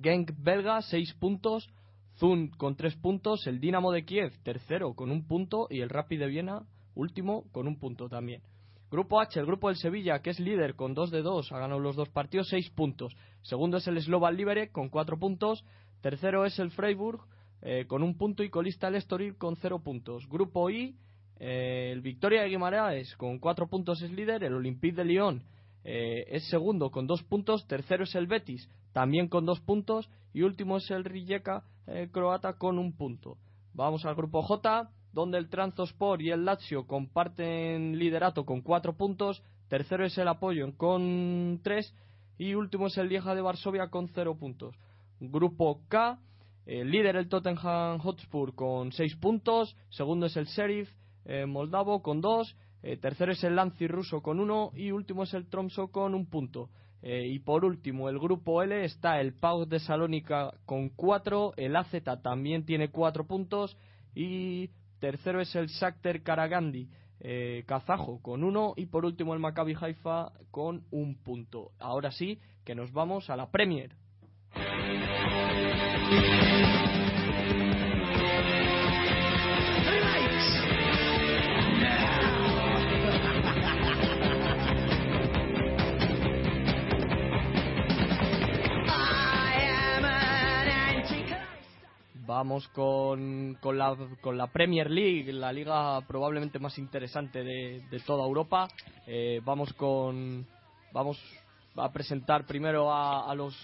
Genk belga, 6 puntos. Zun con 3 puntos. El Dinamo de Kiev, tercero con un punto. Y el Rapid de Viena, último, con un punto también. Grupo H, el grupo del Sevilla, que es líder con 2 de 2, ha ganado los dos partidos, 6 puntos. Segundo es el Slovan Liberec con 4 puntos. Tercero es el Freiburg eh, con un punto y colista el Estoril con 0 puntos. Grupo I, eh, el Victoria de Guimaraes con 4 puntos es líder. El Olympique de Lyon eh, es segundo con 2 puntos. Tercero es el Betis, también con 2 puntos. Y último es el Rijeka eh, croata con un punto. Vamos al grupo J, donde el Transospor y el Lazio comparten liderato con 4 puntos. Tercero es el Apollon con 3. Y último es el Lieja de Varsovia con 0 puntos. Grupo K, el líder el Tottenham Hotspur con 6 puntos. Segundo es el Sheriff eh, moldavo con 2. Eh, tercero es el Lanzi ruso con 1. Y último es el Tromso con un punto. Eh, y por último, el grupo L está el PAOK de Salónica con 4. El AZ también tiene 4 puntos. Y tercero es el Shakhtar Karagandhi eh, kazajo con 1. Y por último, el Maccabi Haifa con un punto. Ahora sí, que nos vamos a la Premier. Vamos con, con, la, con la Premier League, la liga probablemente más interesante de, de toda Europa. Eh, vamos con vamos a presentar primero a, a los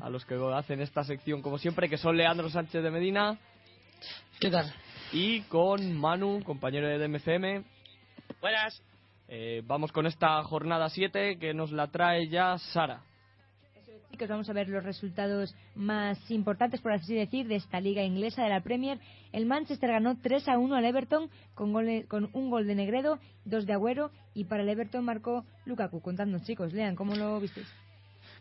a los que hacen esta sección como siempre, que son Leandro Sánchez de Medina. ¿Qué tal? Y con Manu, compañero de DMCM. Buenas. Eh, vamos con esta jornada 7 que nos la trae ya Sara. Chicos, vamos a ver los resultados más importantes, por así decir, de esta liga inglesa de la Premier. El Manchester ganó 3 a 1 al Everton con, gole- con un gol de Negredo, dos de Agüero y para el Everton marcó Lukaku. Contadnos, chicos, lean, ¿cómo lo visteis?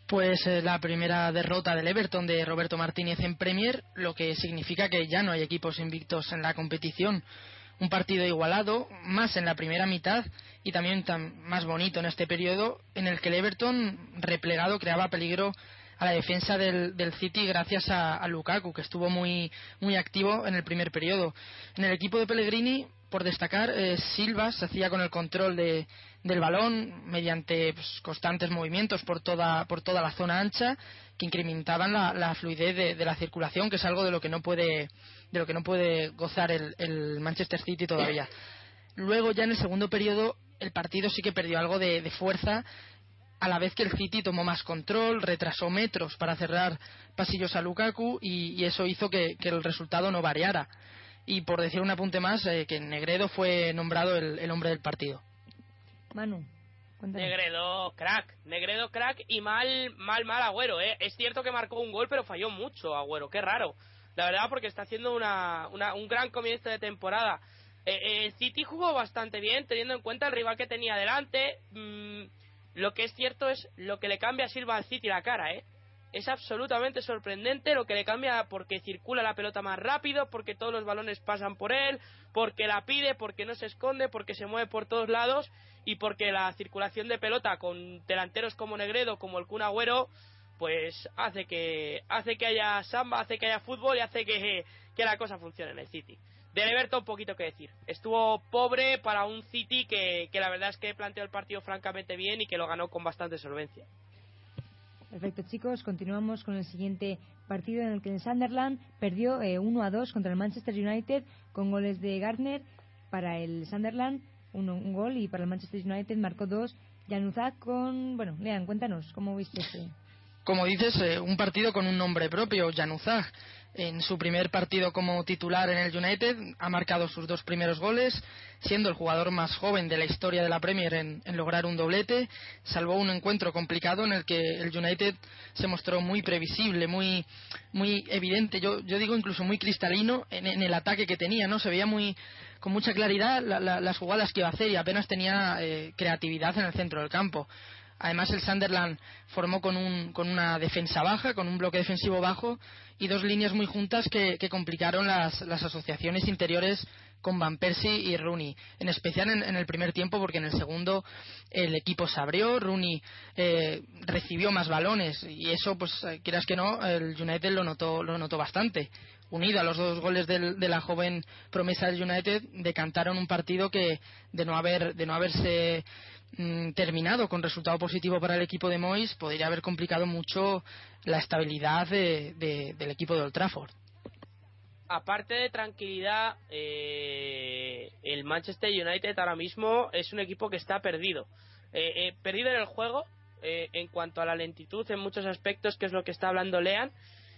Pues eh, la primera derrota del Everton de Roberto Martínez en Premier, lo que significa que ya no hay equipos invictos en la competición. Un partido igualado, más en la primera mitad y también más bonito en este periodo, en el que el Everton replegado creaba peligro a la defensa del, del City gracias a, Lukaku, que estuvo muy, muy activo en el primer periodo. En el equipo de Pellegrini, por destacar, eh, Silva se hacía con el control de, del balón mediante pues, constantes movimientos por toda, por toda la zona ancha que incrementaban la, fluidez de, de la circulación, que es algo de lo que no puede, de lo que no puede gozar el, el Manchester City todavía. Luego, ya en el segundo periodo, el partido sí que perdió algo de, de fuerza a la vez que el City tomó más control, retrasó metros para cerrar pasillos a Lukaku y, y eso hizo que, que el resultado no variara. Y por decir un apunte más, eh, que Negredo fue nombrado el, el hombre del partido. Manu. Negredo crack, Negredo crack y mal, mal, mal Agüero, ¿eh? Es cierto que marcó un gol, pero falló mucho Agüero, qué raro. La verdad, porque está haciendo una, una- un gran comienzo de temporada. Eh, eh, City jugó bastante bien, teniendo en cuenta el rival que tenía delante. Mm, lo que es cierto es lo que le cambia a Silva al City la cara, ¿eh? Es absolutamente sorprendente lo que le cambia porque circula la pelota más rápido, porque todos los balones pasan por él, porque la pide, porque no se esconde, porque se mueve por todos lados y porque la circulación de pelota con delanteros como Negredo, como el Kun Agüero, pues hace que hace que haya samba, hace que haya fútbol y hace que, que la cosa funcione en el City. Del Everton poquito que decir. Estuvo pobre para un City que, que la verdad es que planteó el partido francamente bien y que lo ganó con bastante solvencia. Perfecto, chicos. Continuamos con el siguiente partido en el que el Sunderland perdió eh, 1 a 2 contra el Manchester United con goles de Gardner para el Sunderland, uno, un gol, y para el Manchester United marcó dos. Januzak con. Bueno, Lean, cuéntanos, ¿cómo viste ese? Como dices, eh, un partido con un nombre propio, Januzaj. En su primer partido como titular en el United ha marcado sus dos primeros goles, siendo el jugador más joven de la historia de la Premier en, lograr un doblete. Salvó un encuentro complicado en el que el United se mostró muy previsible, muy, muy evidente. Yo, digo incluso muy cristalino en, en el ataque que tenía, ¿no? Se veía muy con mucha claridad la- la- las jugadas que iba a hacer y apenas tenía eh, creatividad en el centro del campo. Además, el Sunderland formó con, un, con una defensa baja, con un bloque defensivo bajo y dos líneas muy juntas que, complicaron las, las asociaciones interiores con Van Persie y Rooney. En especial en, en el primer tiempo, porque en el segundo el equipo se abrió, Rooney eh, recibió más balones y eso, pues eh, quieras que no, el United lo notó, lo notó bastante. Unido a los dos goles del- de la joven promesa del United, decantaron un partido que, de no, haber, de no haberse mm, terminado con resultado positivo para el equipo de Moyes, podría haber complicado mucho la estabilidad de- del equipo de Old Trafford. aparte de tranquilidad, eh, el Manchester United ahora mismo es un equipo que está perdido. Eh, eh, perdido en el juego, eh, en cuanto a la lentitud en muchos aspectos, que es lo que está hablando Lean,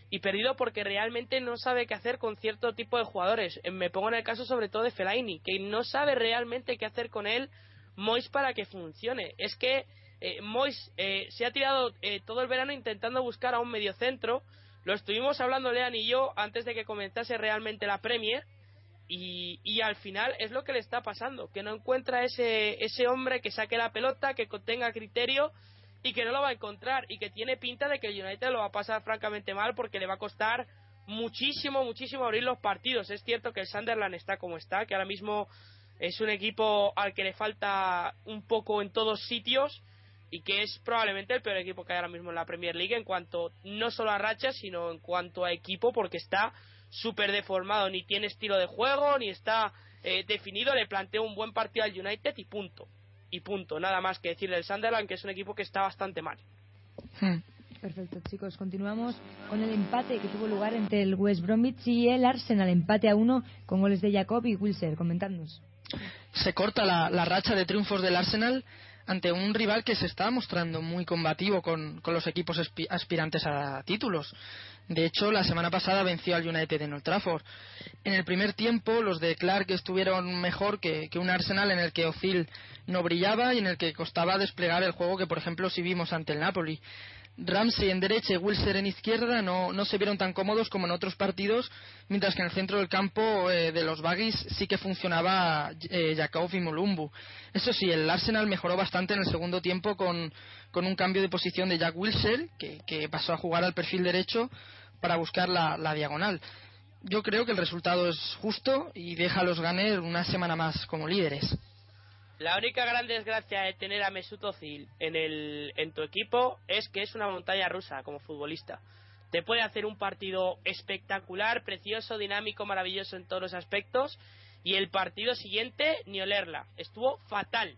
y perdido porque realmente no sabe qué hacer con cierto tipo de jugadores. Eh, Me pongo en el caso sobre todo de Fellaini, que no sabe realmente qué hacer con él Mois para que funcione. Es que eh, Mois eh, se ha tirado eh, todo el verano intentando buscar a un mediocentro. Lo estuvimos hablando Lean y yo antes de que comenzase realmente la Premier. Y, y al final es lo que le está pasando, que no encuentra ese, ese hombre que saque la pelota, que tenga criterio y que no lo va a encontrar y que tiene pinta de que el United lo va a pasar francamente mal porque le va a costar muchísimo, muchísimo abrir los partidos. Es cierto que el Sunderland está como está, que ahora mismo es un equipo al que le falta un poco en todos sitios y que es probablemente el peor equipo que hay ahora mismo en la Premier League en cuanto no solo a rachas, sino en cuanto a equipo porque está súper deformado, ni tiene estilo de juego, ni está eh, definido, le planteo un buen partido al United y punto. Y punto, nada más que decir del Sunderland, que es un equipo que está bastante mal. Perfecto, chicos. Continuamos con el empate que tuvo lugar entre el West Bromwich y el Arsenal. Empate a uno con goles de Jacob y Wilser. Comentadnos. se corta la, la racha de triunfos del Arsenal ante un rival que se está mostrando muy combativo con, con los equipos aspi- aspirantes a títulos. De hecho, la semana pasada venció al United en Old Trafford. En el primer tiempo, los de Clark estuvieron mejor que, un Arsenal en el que Ozil no brillaba y en el que costaba desplegar el juego que, por ejemplo, sí vimos ante el Napoli. Ramsey en derecha y Wilser en izquierda no, no se vieron tan cómodos como en otros partidos, mientras que en el centro del campo eh, de los Baggies sí que funcionaba eh, Jakov y Mulumbu. Eso sí, el Arsenal mejoró bastante en el segundo tiempo con, con un cambio de posición de Jack que, que pasó a jugar al perfil derecho para buscar la, la diagonal. Yo creo que el resultado es justo y deja a los Gunners una semana más como líderes. La única gran desgracia de tener a Mesut Özil en, el, en tu equipo es que es una montaña rusa como futbolista. Te puede hacer un partido espectacular, precioso, dinámico, maravilloso en todos los aspectos y el partido siguiente ni olerla. Estuvo fatal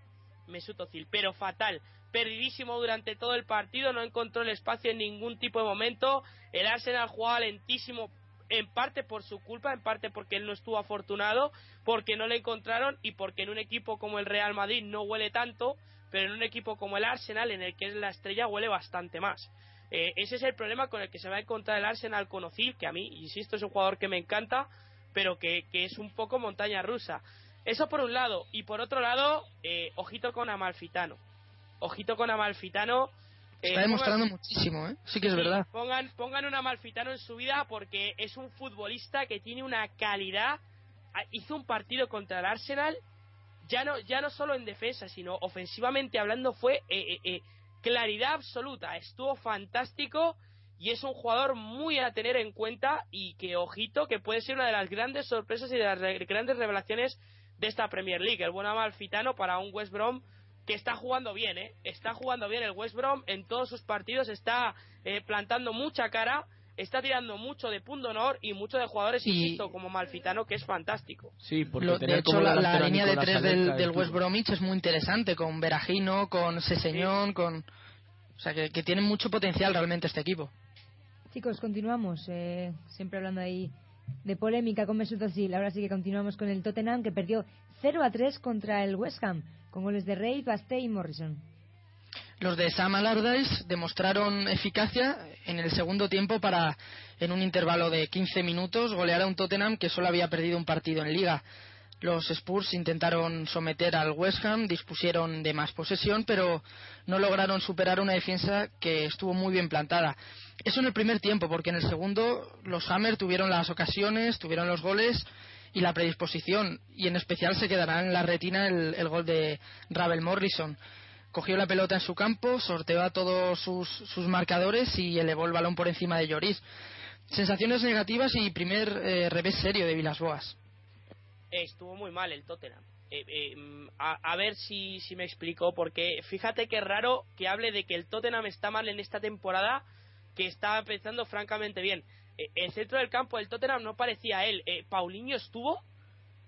Mesut Özil, pero fatal. Perdidísimo durante todo el partido, no encontró el espacio en ningún tipo de momento. El Arsenal jugaba lentísimo en parte por su culpa, en parte porque él no estuvo afortunado, porque no le encontraron y porque en un equipo como el Real Madrid no huele tanto, pero en un equipo como el Arsenal, en el que es la estrella, huele bastante más. Eh, ese es el problema con el que se va a encontrar el Arsenal con Ozil, que a mí, insisto, es un jugador que me encanta, pero que, que es un poco montaña rusa. Eso por un lado. Y por otro lado, eh, ojito con Amalfitano. Ojito con Amalfitano. Eh, Está demostrando pongan- muchísimo, ¿eh? Sí que es Sí, verdad. Pongan, pongan un Amalfitano en su vida porque es un futbolista que tiene una calidad. Ah, Hizo un partido contra el Arsenal, ya no, ya no solo en defensa, sino ofensivamente hablando, fue eh, eh, eh, claridad absoluta. Estuvo fantástico y es un jugador muy a tener en cuenta y que, ojito, que puede ser una de las grandes sorpresas y de las re- grandes revelaciones de esta Premier League. El buen Amalfitano para un West Brom que está jugando bien, ¿eh? Está jugando bien el West Brom en todos sus partidos, está eh, plantando mucha cara, está tirando mucho de punto honor y mucho de jugadores, Y- insisto, como Malfitano, que es fantástico. Sí, porque Lo- de hecho, como la, línea de tres del, West. Bromwich es muy interesante, con Beragino, con Seseñón, con... O sea, que, que tienen mucho potencial realmente este equipo. Chicos, continuamos. eh, siempre hablando ahí de polémica con Mesut Özil. Ahora sí que continuamos con el Tottenham que perdió 0 a 3 contra el West Ham con goles de Rey, Basté y Morrison. Los de Sam Allardyce demostraron eficacia en el segundo tiempo para, en un intervalo de 15 minutos, golear a un Tottenham que solo había perdido un partido en liga. Los Spurs intentaron someter al West Ham, dispusieron de más posesión, pero no lograron superar una defensa que estuvo muy bien plantada. Eso en el primer tiempo, porque en el segundo los Hammer tuvieron las ocasiones, tuvieron los goles y la predisposición, y en especial se quedará en la retina el, el gol de Ravel Morrison cogió la pelota en su campo, sorteó a todos sus, sus marcadores y elevó el balón por encima de Lloris. Sensaciones negativas y primer eh, revés serio de Vilas Boas. Eh, estuvo muy mal el Tottenham. Eh, eh, a, a ver si, si me explico, porque fíjate que raro que hable de que el Tottenham está mal en esta temporada, que está empezando francamente bien. Eh, el centro del campo del Tottenham no parecía él. Eh, Paulinho estuvo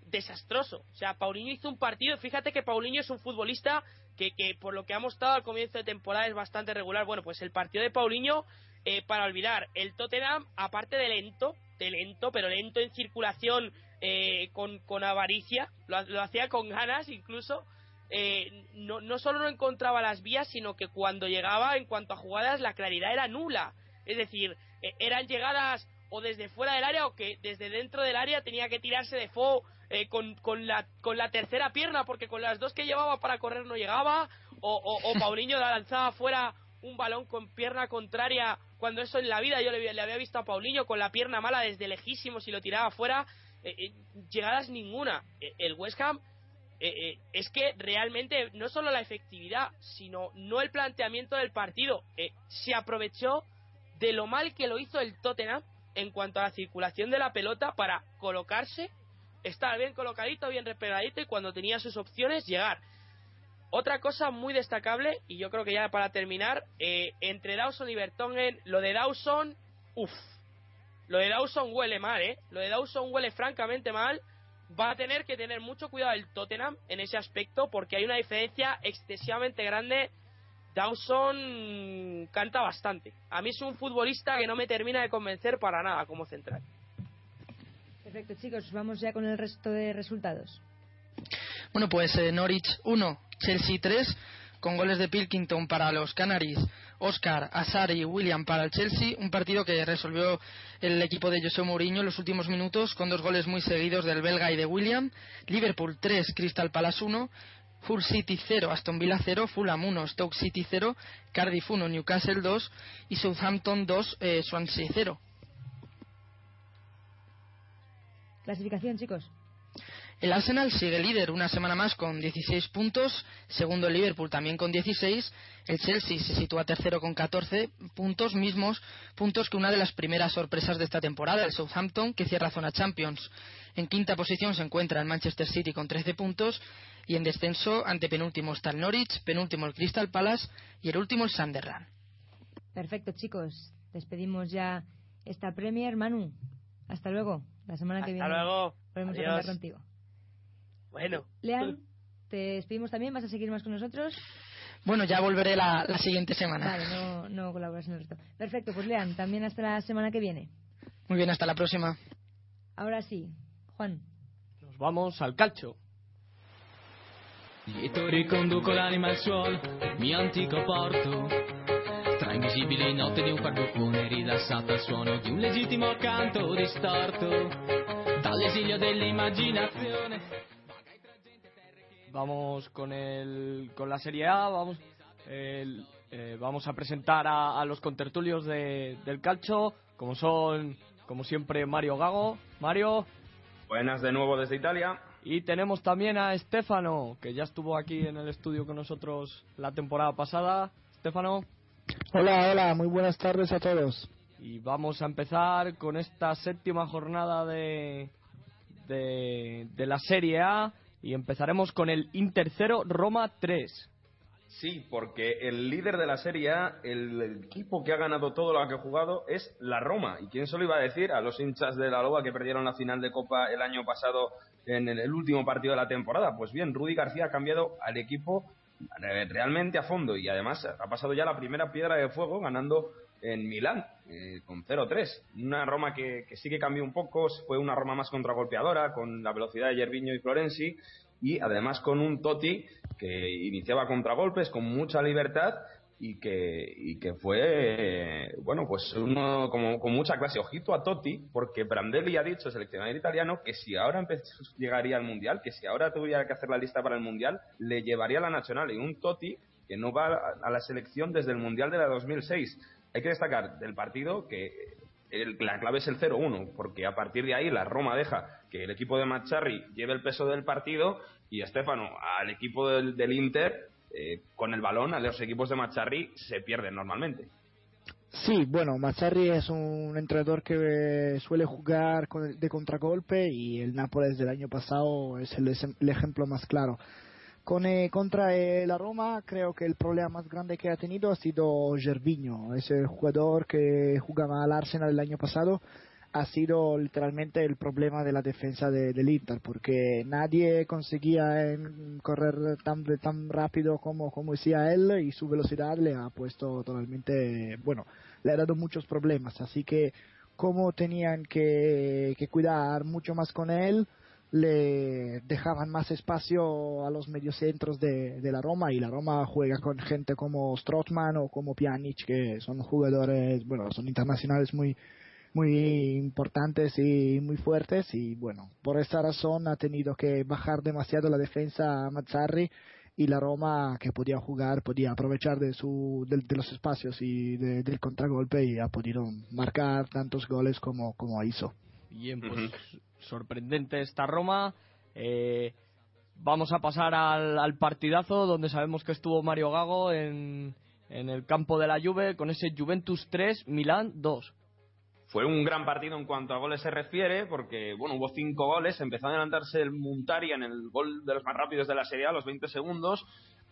desastroso. O sea, Paulinho hizo un partido. Fíjate que Paulinho es un futbolista que, que por lo que ha mostrado al comienzo de temporada es bastante regular. Bueno, pues el partido de Paulinho, eh, para olvidar, el Tottenham, aparte de lento, de lento, pero lento en circulación, eh, con, con avaricia, lo, lo hacía con ganas incluso. eh, no, no solo no encontraba las vías, sino que cuando llegaba, en cuanto a jugadas, la claridad era nula. Es decir, eran llegadas o desde fuera del área o que desde dentro del área tenía que tirarse de fo eh, con, con, la, con la tercera pierna porque con las dos que llevaba para correr no llegaba o, o, o Paulinho la lanzaba fuera un balón con pierna contraria cuando eso en la vida yo le, le había visto a Paulinho con la pierna mala desde lejísimos y lo tiraba fuera eh, eh, llegadas ninguna Eh, el West Ham eh, eh, es que realmente no solo la efectividad, sino no el planteamiento del partido. eh, se aprovechó de lo mal que lo hizo el Tottenham en cuanto a la circulación de la pelota para colocarse, estar bien colocadito, bien repegadito y cuando tenía sus opciones llegar. Otra cosa muy destacable, y yo creo que ya para terminar, eh, entre Dawson y Bertongen, lo de Dawson, uff, lo de Dawson huele mal, ¿eh? Lo de Dawson huele francamente mal. Va a tener que tener mucho cuidado el Tottenham en ese aspecto porque hay una diferencia excesivamente grande. Dawson canta bastante. A mí es un futbolista que no me termina de convencer para nada como central. Perfecto, chicos, vamos ya con el resto de resultados. Bueno, pues eh, Norwich 1, Chelsea 3, con goles de Pilkington para los Canaries, Oscar, Azar y William para el Chelsea, un partido que resolvió el equipo de José Mourinho en los últimos minutos con dos goles muy seguidos del belga y de William, Liverpool 3, Crystal Palace 1, Hull City 0, Aston Villa 0, Fulham 1, Stoke City 0, Cardiff 1, Newcastle 2 y Southampton 2, eh, Swansea 0. Clasificación, chicos. El Arsenal sigue líder una semana más con 16 puntos, segundo el Liverpool también con 16, el Chelsea se sitúa tercero con 14 puntos, mismos puntos que una de las primeras sorpresas de esta temporada, el Southampton, que cierra zona Champions. En quinta posición se encuentra el Manchester City con 13 puntos y en descenso ante penúltimo está el Norwich, penúltimo el Crystal Palace y el último el Sunderland. Perfecto, chicos. Despedimos ya esta Premier. Manu, hasta luego. La semana que Hasta viene luego. volvemos a Adiós. contar contigo. Bueno. Lean, te despedimos también. ¿Vas a seguir más con nosotros? Bueno, ya volveré la, la siguiente semana. Vale, no, no colaboras en el resto. Perfecto, pues Lean, también hasta la semana que viene. Muy bien, hasta la próxima. Ahora sí, Juan. Nos vamos al calcio. Lieto riconduco l'anima al suolo, mio antico porto. Tra invisibili note di un farbucone rilassato al suono di un legittimo canto distorto. Dall'esilio dell'immaginazione. Vamos con el con la Serie A, vamos el- eh, vamos a presentar a, a los contertulios de- del calcio, como son como siempre Mario Gago, Mario Buenas de nuevo desde Italia. y tenemos también a Estefano, que ya estuvo aquí en el estudio con nosotros la temporada pasada. Estefano, Hola, hola, muy buenas tardes a todos. y vamos a empezar con esta séptima jornada de, de, de la Serie A y empezaremos con el Inter 0, Roma 3. Sí, porque el líder de la Serie A, el, equipo que ha ganado todo lo que ha jugado, es la Roma. ¿Y quién se lo iba a decir a los hinchas de la Loba que perdieron la final de Copa el año pasado en el, el último partido de la temporada? Pues bien, Rudy García ha cambiado al equipo eh, realmente a fondo y además ha pasado ya la primera piedra de fuego ganando en Milán eh, con 0-3. Una Roma que, sí que cambió un poco, fue una Roma más contragolpeadora con la velocidad de Gervinho y Florenzi y además con un Totti que iniciaba contragolpes con mucha libertad y que, fue, eh, bueno, pues uno como, con mucha clase. Ojito a Totti, porque Brandelli ha dicho, seleccionador italiano, que si ahora llegaría al Mundial, que si ahora tuviera que hacer la lista para el Mundial, le llevaría a la Nacional. Y un Totti que no va a la selección desde el Mundial de la 2006. Hay que destacar del partido que el- la clave es el 0-1, porque a partir de ahí la Roma deja que el equipo de Macharri lleve el peso del partido y Estefano al equipo del, Inter eh, con el balón a los equipos de Macharri se pierden normalmente. Sí, bueno, Mazzarri es un entrenador que eh, suele jugar de contragolpe y el Nápoles del año pasado es el, el ejemplo más claro. Con, eh, contra eh, la Roma creo que el problema más grande que ha tenido ha sido Gervinho, ese jugador que jugaba al Arsenal el año pasado ha sido literalmente el problema de la defensa de- del Inter porque nadie conseguía en- correr tan, tan rápido como, como él y su velocidad le ha puesto totalmente, bueno, le ha dado muchos problemas. Así que como tenían que, que cuidar mucho más con él, le dejaban más espacio a los mediocentros de, de la Roma y la Roma juega con gente como Strootman o como Pjanic que son jugadores, bueno, son internacionales muy muy importantes y muy fuertes y bueno, por esta razón ha tenido que bajar demasiado la defensa a Mazzarri y la Roma que podía jugar, podía aprovechar de, su, de, de los espacios y de- del contragolpe y ha podido marcar tantos goles como, como hizo. Bien, pues sorprendente esta Roma. Eh, vamos a pasar al, al partidazo donde sabemos que estuvo Mario Gago en, en el campo de la Juve con ese Juventus 3, Milán 2. Fue un gran partido en cuanto a goles se refiere, porque bueno, hubo cinco goles, empezó a adelantarse el Muntari en el gol de los más rápidos de la Serie a los 20 segundos,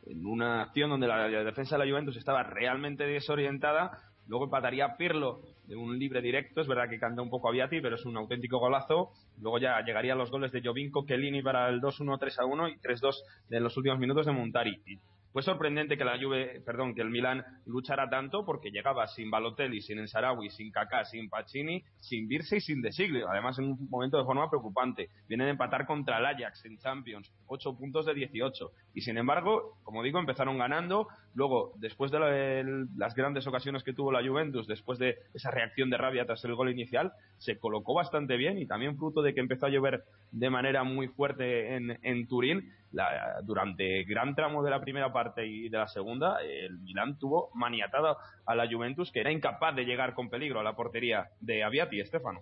en una acción donde la, la defensa de la Juventus estaba realmente desorientada, luego empataría Pirlo de un libre directo, es verdad que canta un poco a Viati, pero es un auténtico golazo, luego ya llegarían los goles de Jovinko, Chiellini para el 2-1, 3-1 y 3-2 en los últimos minutos de Muntari. Y Fue sorprendente que la Juve, perdón, que el Milan luchara tanto porque llegaba sin Balotelli, sin Ensarawi, sin Kaká, sin Pacini, sin Virse y sin De Siglio. Además, en un momento de forma preocupante. Vienen a empatar contra el Ajax en Champions, 8 puntos de 18. Y sin embargo, como digo, empezaron ganando. Luego, después de las grandes ocasiones que tuvo la Juventus, después de esa reacción de rabia tras el gol inicial, se colocó bastante bien y también fruto de que empezó a llover de manera muy fuerte en, en Turín. La- durante gran tramo de la primera parte y de la segunda, el Milán tuvo maniatada a la Juventus, que era incapaz de llegar con peligro a la portería de Aviati, Estefano.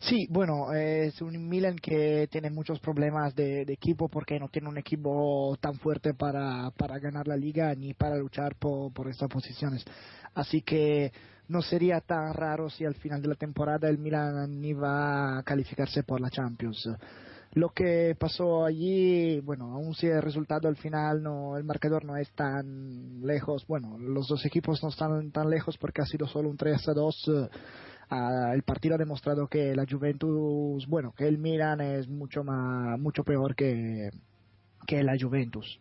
Sí, bueno, es un Milan que tiene muchos problemas de, de equipo porque no tiene un equipo tan fuerte para, para ganar la liga ni para luchar por, por estas posiciones. Así que no sería tan raro si al final de la temporada el Milan iba a calificarse por la Champions. Lo que pasó allí, bueno, aún si el resultado al final no, el marcador no es tan lejos, bueno, los dos equipos no están tan lejos porque ha sido solo un 3 a 2. eh, el partido ha demostrado que la Juventus, bueno, que el Milan es mucho más, mucho peor que, que la Juventus.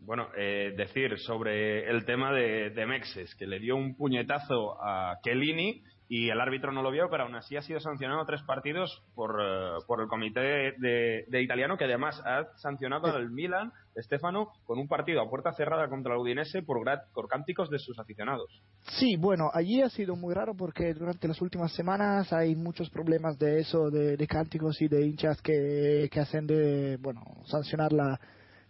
Bueno, eh, decir sobre el tema de, de Mexes, que le dio un puñetazo a Chiellini y el árbitro no lo vio, pero aún así ha sido sancionado tres partidos por, eh, por el comité de, de italiano, que además ha sancionado al Milan, Stefano, con un partido a puerta cerrada contra el Udinese por, por cánticos de sus aficionados. Sí, bueno, allí ha sido muy raro porque durante las últimas semanas hay muchos problemas de eso, de, de cánticos y de hinchas que, que hacen de, bueno, sancionar la,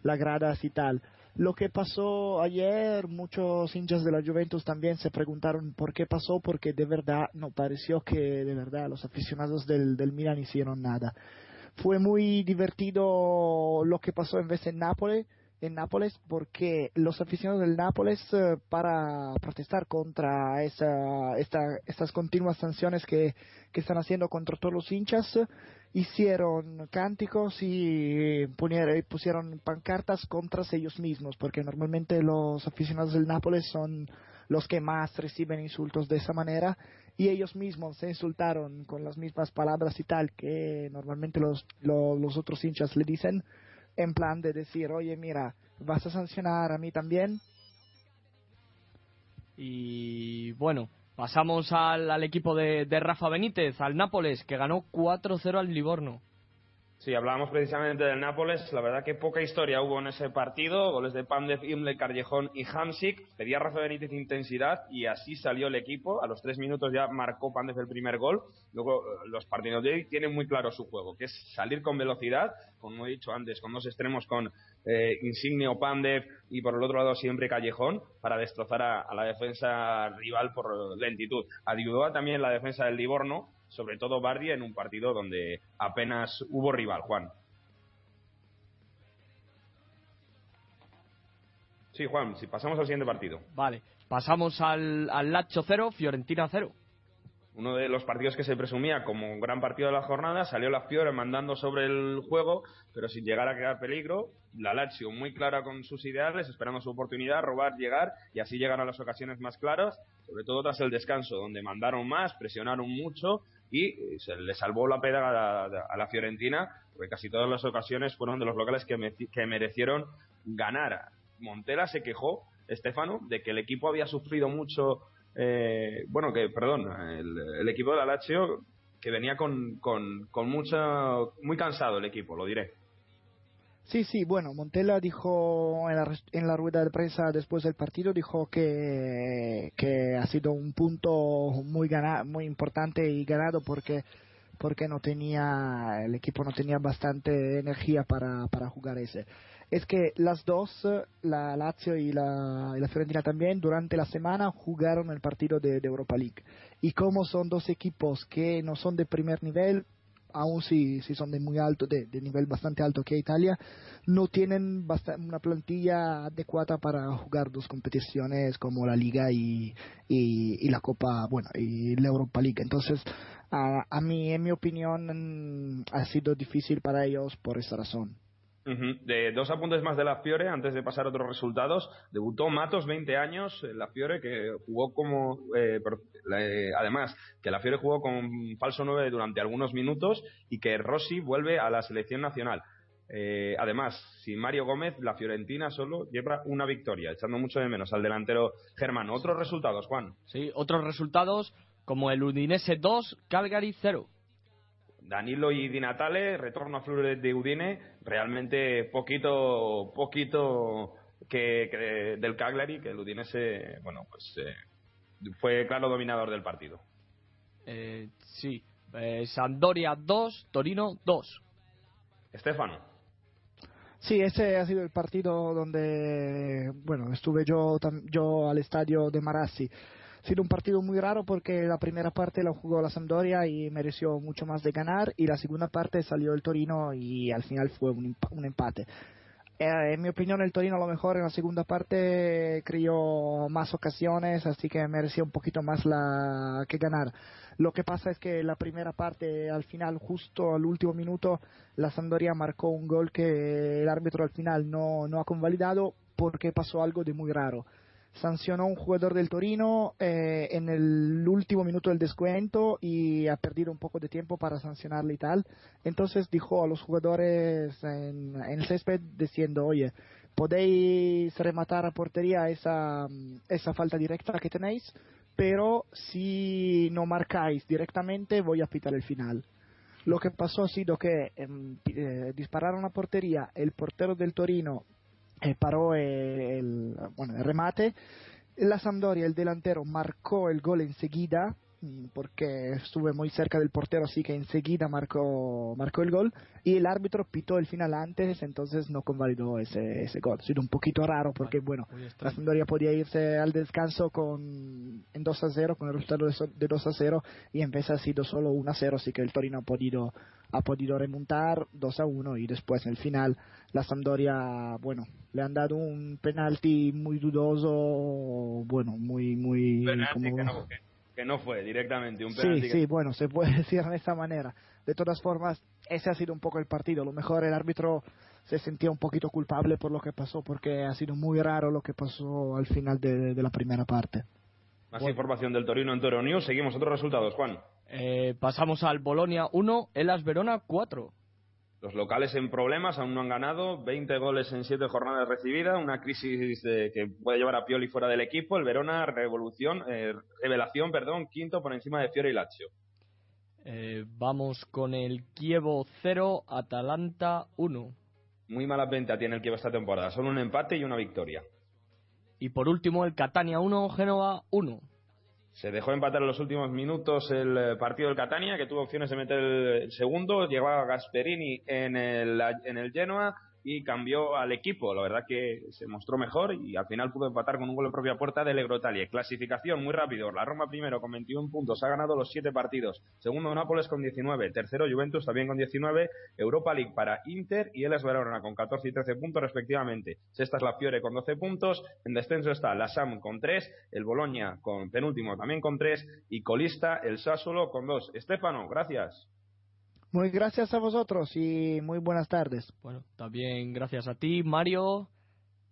la gradas y tal. Lo que pasó ayer, muchos hinchas de la Juventus también se preguntaron por qué pasó, porque de verdad no pareció que de verdad los aficionados del, del Milan hicieron nada. Fue muy divertido lo que pasó en vez en Nápoles, en Nápoles porque los aficionados del Nápoles eh, para protestar contra esa, esta- estas continuas sanciones que, que están haciendo contra todos los hinchas hicieron cánticos y punieron- y pusieron pancartas contra ellos mismos porque normalmente los aficionados del Nápoles son los que más reciben insultos de esa manera y ellos mismos se insultaron con las mismas palabras y tal que normalmente los, lo- los otros hinchas le dicen en plan de decir, oye, mira, vas a sancionar a mí también. Y bueno, pasamos al, al equipo de, de Rafa Benítez, al Nápoles, que ganó 4-0 al Livorno. Sí, hablábamos precisamente del Nápoles. La verdad que poca historia hubo en ese partido. Goles de Pandev, Imle, Callejón y Hamsik. Pedía Rafa Benítez intensidad y así salió el equipo. A los tres minutos ya marcó Pandev el primer gol. Luego eh, los partidos de hoy tienen muy claro su juego, que es salir con velocidad, como he dicho antes, con dos extremos con eh, Insigne Pandev y por el otro lado siempre Callejón para destrozar a, a la defensa rival por lentitud. Ayudó también la defensa del Livorno, sobre todo Bardi en un partido donde apenas hubo rival, Juan. Sí, Juan, si pasamos al siguiente partido. Vale, pasamos al, al Lazio 0, Fiorentina 0. Uno de los partidos que se presumía como un gran partido de la jornada, salió la Fiore mandando sobre el juego, pero sin llegar a crear peligro. La Lazio muy clara con sus ideales, esperando su oportunidad, robar, llegar, y así llegan a las ocasiones más claras, sobre todo tras el descanso, donde mandaron más, presionaron mucho y eh, se le salvó la peda a la, a la Fiorentina, porque casi todas las ocasiones fueron de los locales que, me- que merecieron ganar. Montela se quejó, Estefano, de que el equipo había sufrido mucho, eh, bueno, que, perdón, el, equipo de la que venía con, con, con mucha, muy cansado el equipo, lo diré. Sí, sí, bueno, Montella dijo en la, rueda de prensa después del partido, dijo que, ha sido un punto muy, gana, muy importante y ganado porque, porque no tenía, el equipo no tenía bastante energía para, para jugar ese. Es que las dos, la Lazio y la, y la Fiorentina también, durante la semana jugaron el partido de Europa League. Y como son dos equipos que no son de primer nivel, aún si, si son de muy alto, de, de nivel bastante alto que Italia, no tienen una plantilla adecuada para jugar dos competiciones como la Liga y, y, y la Copa, bueno, y la Europa League. Entonces, a, a mí, en mi opinión, mm, ha sido difícil para ellos por esa razón. De dos apuntes más de la Fiore, antes de pasar a otros resultados. Debutó Matos, 20 años, en la Fiore, que jugó como. eh, eh, además, que la Fiore jugó con falso 9 durante algunos minutos y que Rossi vuelve a la selección nacional. Eh, además, sin Mario Gómez, la Fiorentina solo lleva una victoria, echando mucho de menos al delantero germano. Otros resultados, Juan. Sí, otros resultados como el Udinese 2, Calgary 0. Danilo y Di Natale, retorno a Flores de Udine, realmente poquito, poquito que, que del Cagliari, que el Udinese, bueno, pues eh, fue claro dominador del partido. Eh, sí, eh, Sampdoria 2, Torino 2. Estefano. Sí, ese ha sido el partido donde, bueno, estuve yo, yo al estadio de Marassi. Sido un partido muy raro porque la primera parte la jugó la Sampdoria y mereció mucho más de ganar y la segunda parte salió el Torino y al final fue un, un empate. Eh, en mi opinión el Torino a lo mejor en la segunda parte creó más ocasiones, así que merecía un poquito más la que ganar. Lo que pasa es que la primera parte al final, justo al último minuto, la Sampdoria marcó un gol que el árbitro al final no, no ha convalidado porque pasó algo de muy raro. Sancionó un jugador del Torino eh, en el último minuto del descuento y ha perdido un poco de tiempo para sancionarle y tal. Entonces dijo a los jugadores en, en el césped diciendo, oye, podéis rematar a portería esa, esa falta directa que tenéis, pero si no marcáis directamente voy a pitar el final. Lo que pasó ha sido que em, eh, dispararon a portería, el portero del Torino eh, paró eh, el, bueno, el remate, la Sampdoria, el delantero, marcó el gol enseguida, porque estuve muy cerca del portero, así que enseguida marcó, marcó el gol, y el árbitro pitó el final antes, entonces no convalidó ese, ese gol. Ha sido un poquito raro, porque bueno, la Sampdoria podía irse al descanso con en 2 a 0, con el resultado de 2 a 0, y en vez ha sido solo 1 a 0, así que el Torino ha podido, ha podido remontar 2 a 1, y después en el final la Sampdoria, bueno, le han dado un penalti muy dudoso, bueno, muy, muy... Penalti como- que, no, que- que no fue directamente un Sí, penalti. que- sí, bueno, se puede decir de esa manera. De todas formas, ese ha sido un poco el partido. A lo mejor el árbitro se sentía un poquito culpable por lo que pasó, porque ha sido muy raro lo que pasó al final de, de la primera parte. Más información del Torino en Toro News. Seguimos otros resultados, Juan. Eh, pasamos al Bolonia 1, Elas Verona 4. Los locales en problemas aún no han ganado, 20 goles en 7 jornadas recibidas, una crisis de- que puede llevar a Pioli fuera del equipo. El Verona, revolución, eh, revelación, perdón, quinto por encima de Fiore y Lazio. Eh, vamos con el Kievo 0, Atalanta 1. Muy mala venta tiene el Kiev esta temporada, solo un empate y una victoria. Y por último el Catania 1, Génova 1. Se dejó empatar en los últimos minutos el eh, partido del Catania, que tuvo opciones de meter el segundo. Llegaba Gasperini en el, en el Genoa y cambió al equipo. La verdad que se mostró mejor y al final pudo empatar con un gol de propia puerta de Legrotalie. Clasificación muy rápido. La Roma primero con 21 puntos. Ha ganado los 7 partidos. Segundo Nápoles con 19. Tercero Juventus también con 19. Europa League para Inter y Elas Verona con 14 y 13 puntos respectivamente. Sexta es la Fiore con 12 puntos. En descenso está la Sam con 3. El Boloña con penúltimo también con 3. Y colista el Sassuolo con 2. Estefano, gracias. Muy gracias a vosotros y muy buenas tardes. Bueno, también gracias a ti, Mario,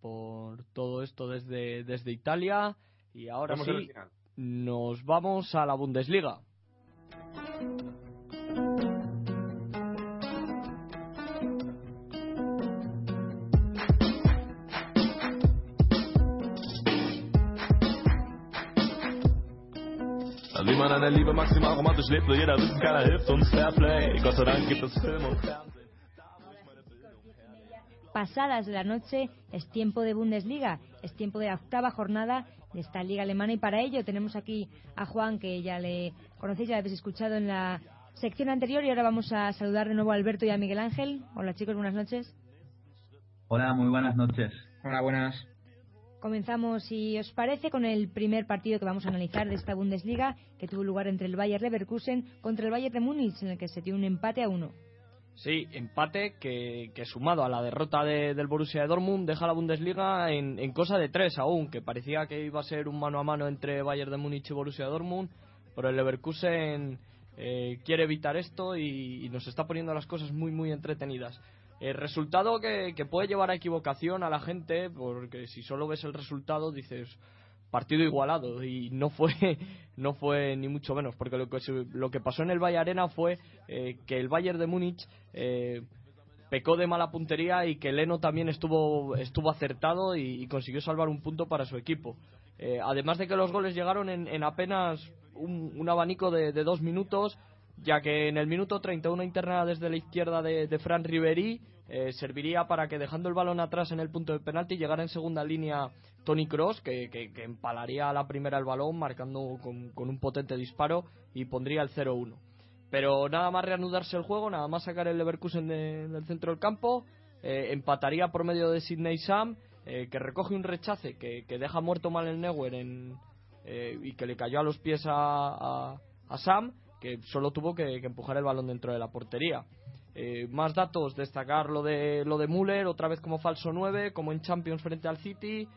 por todo esto desde, desde Italia. Y ahora Vamos sí, nos vamos a la Bundesliga. Wie man an der Liebe maximal romantisch lebt, will jeder wissen, keiner hilft uns Fairplay. Gott sei Dank gibt es Film und Fernsehen. Pasadas de la noche es tiempo de Bundesliga, es tiempo de la octava jornada de esta liga alemana y para ello tenemos aquí a Juan que ya le conocéis, ya le habéis escuchado en la sección anterior y ahora vamos a saludar de nuevo a Alberto y a Miguel Ángel. Hola chicos, buenas noches. Hola, muy buenas noches. Hola, buenas. Comenzamos, si os parece, con el primer partido que vamos a analizar de esta Bundesliga, que tuvo lugar entre el Bayer Leverkusen contra el Bayern de Múnich, en el que se dio un empate a uno. Sí, empate que, que sumado a la derrota de- del Borussia Dortmund deja la Bundesliga en, cosa de tres aún, que parecía que iba a ser un mano a mano entre Bayern de Múnich y Borussia Dortmund, pero el Leverkusen eh, quiere evitar esto y, y nos está poniendo las cosas muy muy entretenidas. El resultado que, que puede llevar a equivocación a la gente, porque si solo ves el resultado dices partido igualado y no fue no fue ni mucho menos porque lo que lo que pasó en el Valle Arena fue eh, que el Bayern de Múnich eh, pecó de mala puntería y que Leno también estuvo, estuvo acertado y, consiguió salvar un punto para su equipo. Eh, además de que los goles llegaron en, en apenas un, abanico de dos minutos, ya que en el minuto 31 interna desde la izquierda de, de Fran Riveri eh, serviría para que dejando el balón atrás en el punto de penalti llegara en segunda línea Tony Cross, que, que- que empalaría a la primera el balón marcando con, con un potente disparo y pondría el 0-1. Pero nada más reanudarse el juego, nada más sacar el Leverkusen de- del centro del campo, eh, empataría por medio de Sidney Sam, eh, que recoge un rechace que, que deja muerto mal el Neuer en, eh, y que le cayó a los pies a, a- a Sam, que solo tuvo que, empujar el balón dentro de la portería. Eh, más datos, destacar lo de, lo de Müller, otra vez como falso 9, como en Champions frente al City,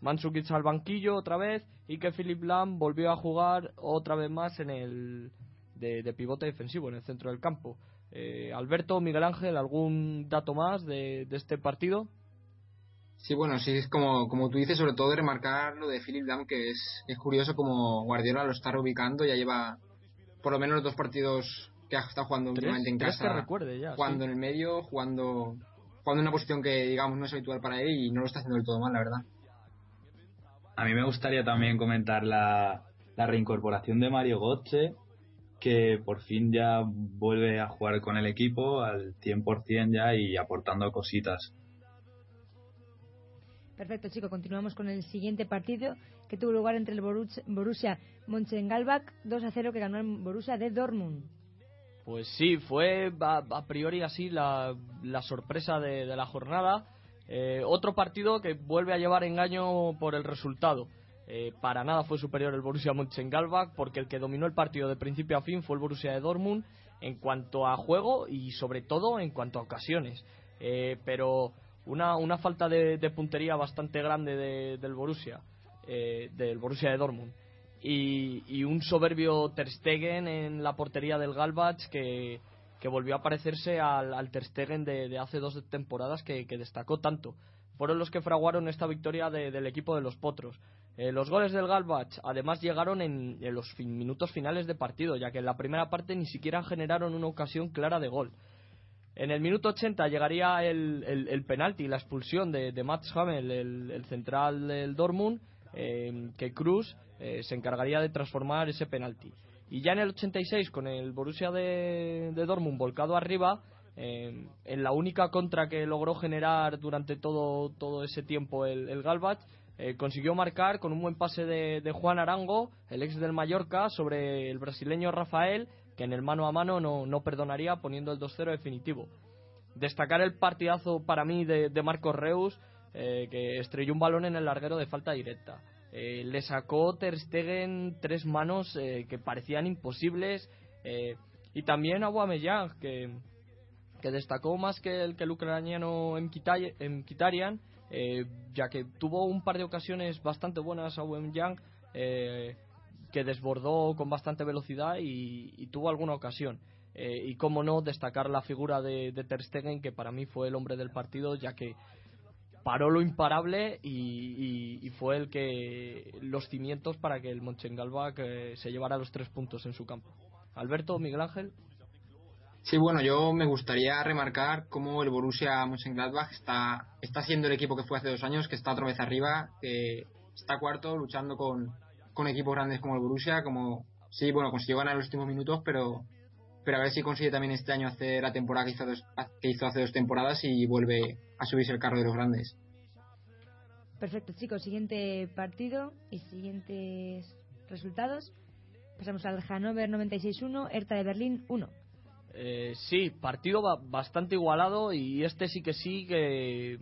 Mandzukic al banquillo otra vez, y que Philip Lam volvió a jugar otra vez más en el de, pivote defensivo, en el centro del campo. Eh, Alberto, Miguel Ángel, ¿algún dato más de, de este partido? Sí, bueno, sí, es como, como tú dices, sobre todo de remarcar lo de Philip Lam, que es, es curioso como Guardiola lo está reubicando, ya lleva por lo menos los dos partidos que ha estado jugando Tres- últimamente en casa, que recuerde ya, jugando sí. en el medio, jugando, jugando en una posición que digamos no es habitual para él y no lo está haciendo del todo mal, la verdad. A mí me gustaría también comentar la, la reincorporación de Mario Götze, que por fin ya vuelve a jugar con el equipo al 100% ya y aportando cositas. Perfecto, chicos. Continuamos con el siguiente partido que tuvo lugar entre el Borus- Borussia Mönchengladbach 2 a 0 que ganó el Borussia de Dortmund. Pues sí, fue a, priori así la, la sorpresa de, de la jornada. Eh, otro partido que vuelve a llevar engaño por el resultado. Eh, para nada fue superior el Borussia Mönchengladbach porque el que dominó el partido de principio a fin fue el Borussia de Dortmund en cuanto a juego y sobre todo en cuanto a ocasiones. Eh, pero una, una falta de, de puntería bastante grande de- del Borussia, eh, del Borussia de Dortmund y, y un soberbio Ter Stegen en la portería del Galbach que, que volvió a parecerse al, al Ter Stegen de, hace dos temporadas que, que destacó tanto. Fueron los que fraguaron esta victoria de- del equipo de los Potros. Eh, los goles del Galbach además llegaron en, en los fin- minutos finales de partido, ya que en la primera parte ni siquiera generaron una ocasión clara de gol. En el minuto 80 llegaría el, el, el penalti, la expulsión de, de Mats Hamel, el, el central del Dortmund, eh, que Cruz eh, se encargaría de transformar ese penalti. Y ya en el 86, con el Borussia de, de Dortmund volcado arriba, eh, en la única contra que logró generar durante todo, todo ese tiempo el, el Galbach, eh, consiguió marcar con un buen pase de, de Juan Arango, el ex del Mallorca, sobre el brasileño Rafael, que en el mano a mano no, no perdonaría poniendo el 2-0 definitivo. Destacar el partidazo para mí de, de Marcos Reus, eh, que estrelló un balón en el larguero de falta directa. Eh, le sacó Ter Stegen tres manos eh, que parecían imposibles eh, y también a Aubameyang que, que destacó más que el, que el ucraniano Mkhitaryan, eh, ya que tuvo un par de ocasiones bastante buenas a Aubameyang eh, que desbordó con bastante velocidad y, y tuvo alguna ocasión. Eh, y cómo no destacar la figura de, de Ter Stegen que para mí fue el hombre del partido ya que paró lo imparable y, y- y fue el que los cimientos para que el Mönchengladbach eh, se llevara los tres puntos en su campo. Alberto, Miguel Ángel. Sí, bueno, yo me gustaría remarcar cómo el Borussia Mönchengladbach está, está siendo el equipo que fue hace dos años, que está otra vez arriba, que está cuarto luchando con, con equipos grandes como el Borussia, como sí, bueno, consiguió ganar los últimos minutos, pero pero a ver si consigue también este año hacer la temporada que hizo, dos- que hizo hace dos temporadas y vuelve a subirse el carro de los grandes. Perfecto, chicos. Siguiente partido y siguientes resultados. Pasamos al Hannover 96-1, Hertha de Berlín 1. Eh, sí, partido ba- bastante igualado y este sí que sí que,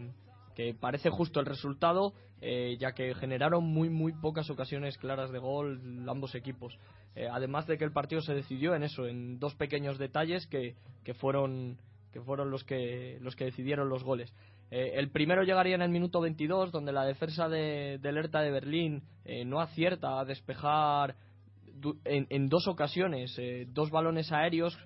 que parece justo el resultado, eh, ya que generaron muy muy pocas ocasiones claras de gol ambos equipos. Eh, además de que el partido se decidió en eso, en dos pequeños detalles que, que fueron que fueron los que los que decidieron los goles. Eh, el primero llegaría en el minuto 22, donde la defensa de, del de Berlín no acierta a despejar du- en, en dos ocasiones dos balones aéreos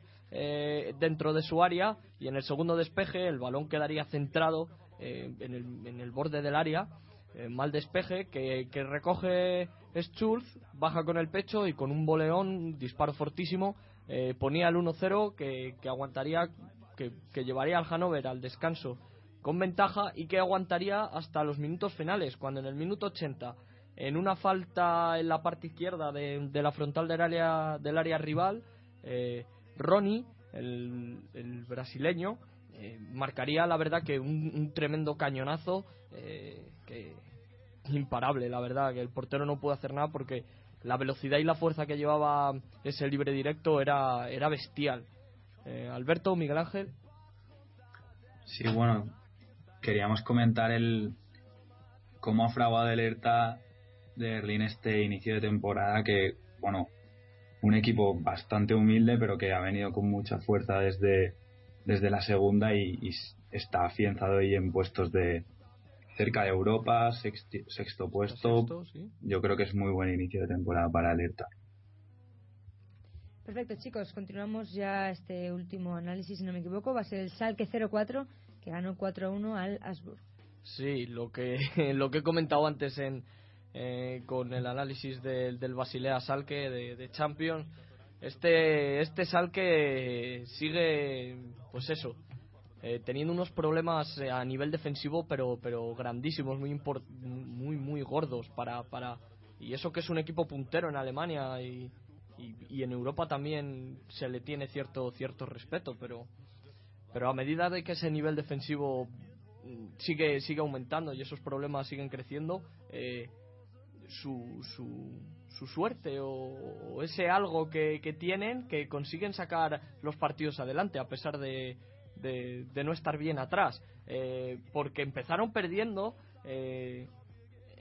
dentro de su área y en el segundo despeje el balón quedaría centrado eh, en, el, en el borde del área eh, mal despeje que, que recoge Schulz baja con el pecho y con un boleón disparo fortísimo eh, ponía el 1-0 que, aguantaría que, que llevaría al Hannover al descanso con ventaja y que aguantaría hasta los minutos finales, cuando en el minuto 80, en una falta en la parte izquierda de, de la frontal del área, del área rival, eh, Ronnie, el brasileño, eh, marcaría la verdad que un, tremendo cañonazo eh, que imparable la verdad que el portero no pudo hacer nada porque la velocidad y la fuerza que llevaba ese libre directo era era bestial. Eh, Alberto Miguel Ángel. Sí, bueno, queríamos comentar el cómo ha fraguado alerta de Berlín este inicio de temporada que, bueno, un equipo bastante humilde pero que ha venido con mucha fuerza desde, desde la segunda y, y está afianzado ahí en puestos de cerca de Europa, sexti- sexto puesto. Sexto, sí. Yo creo que es muy buen inicio de temporada para alerta. Perfecto, chicos, continuamos ya este último análisis, si no me equivoco. Va a ser el Salke 04, que ganó 4-1 al Asburg. Sí, lo que, lo que he comentado antes en, eh, con el análisis del, del Basilea Salque de, de Champions. Este, este Salque sigue, pues eso, eh, teniendo unos problemas eh, a nivel defensivo, pero, pero grandísimos, muy, import- muy, muy gordos para, para. Y eso que es un equipo puntero en Alemania y, y, y en Europa también se le tiene cierto, cierto respeto, pero, pero a medida de que ese nivel defensivo mm, sigue sigue aumentando y esos problemas siguen creciendo eh, su, su, su suerte o, ese algo que, que tienen que consiguen sacar los partidos adelante a pesar de, de, de no estar bien atrás Eh, porque empezaron perdiendo eh,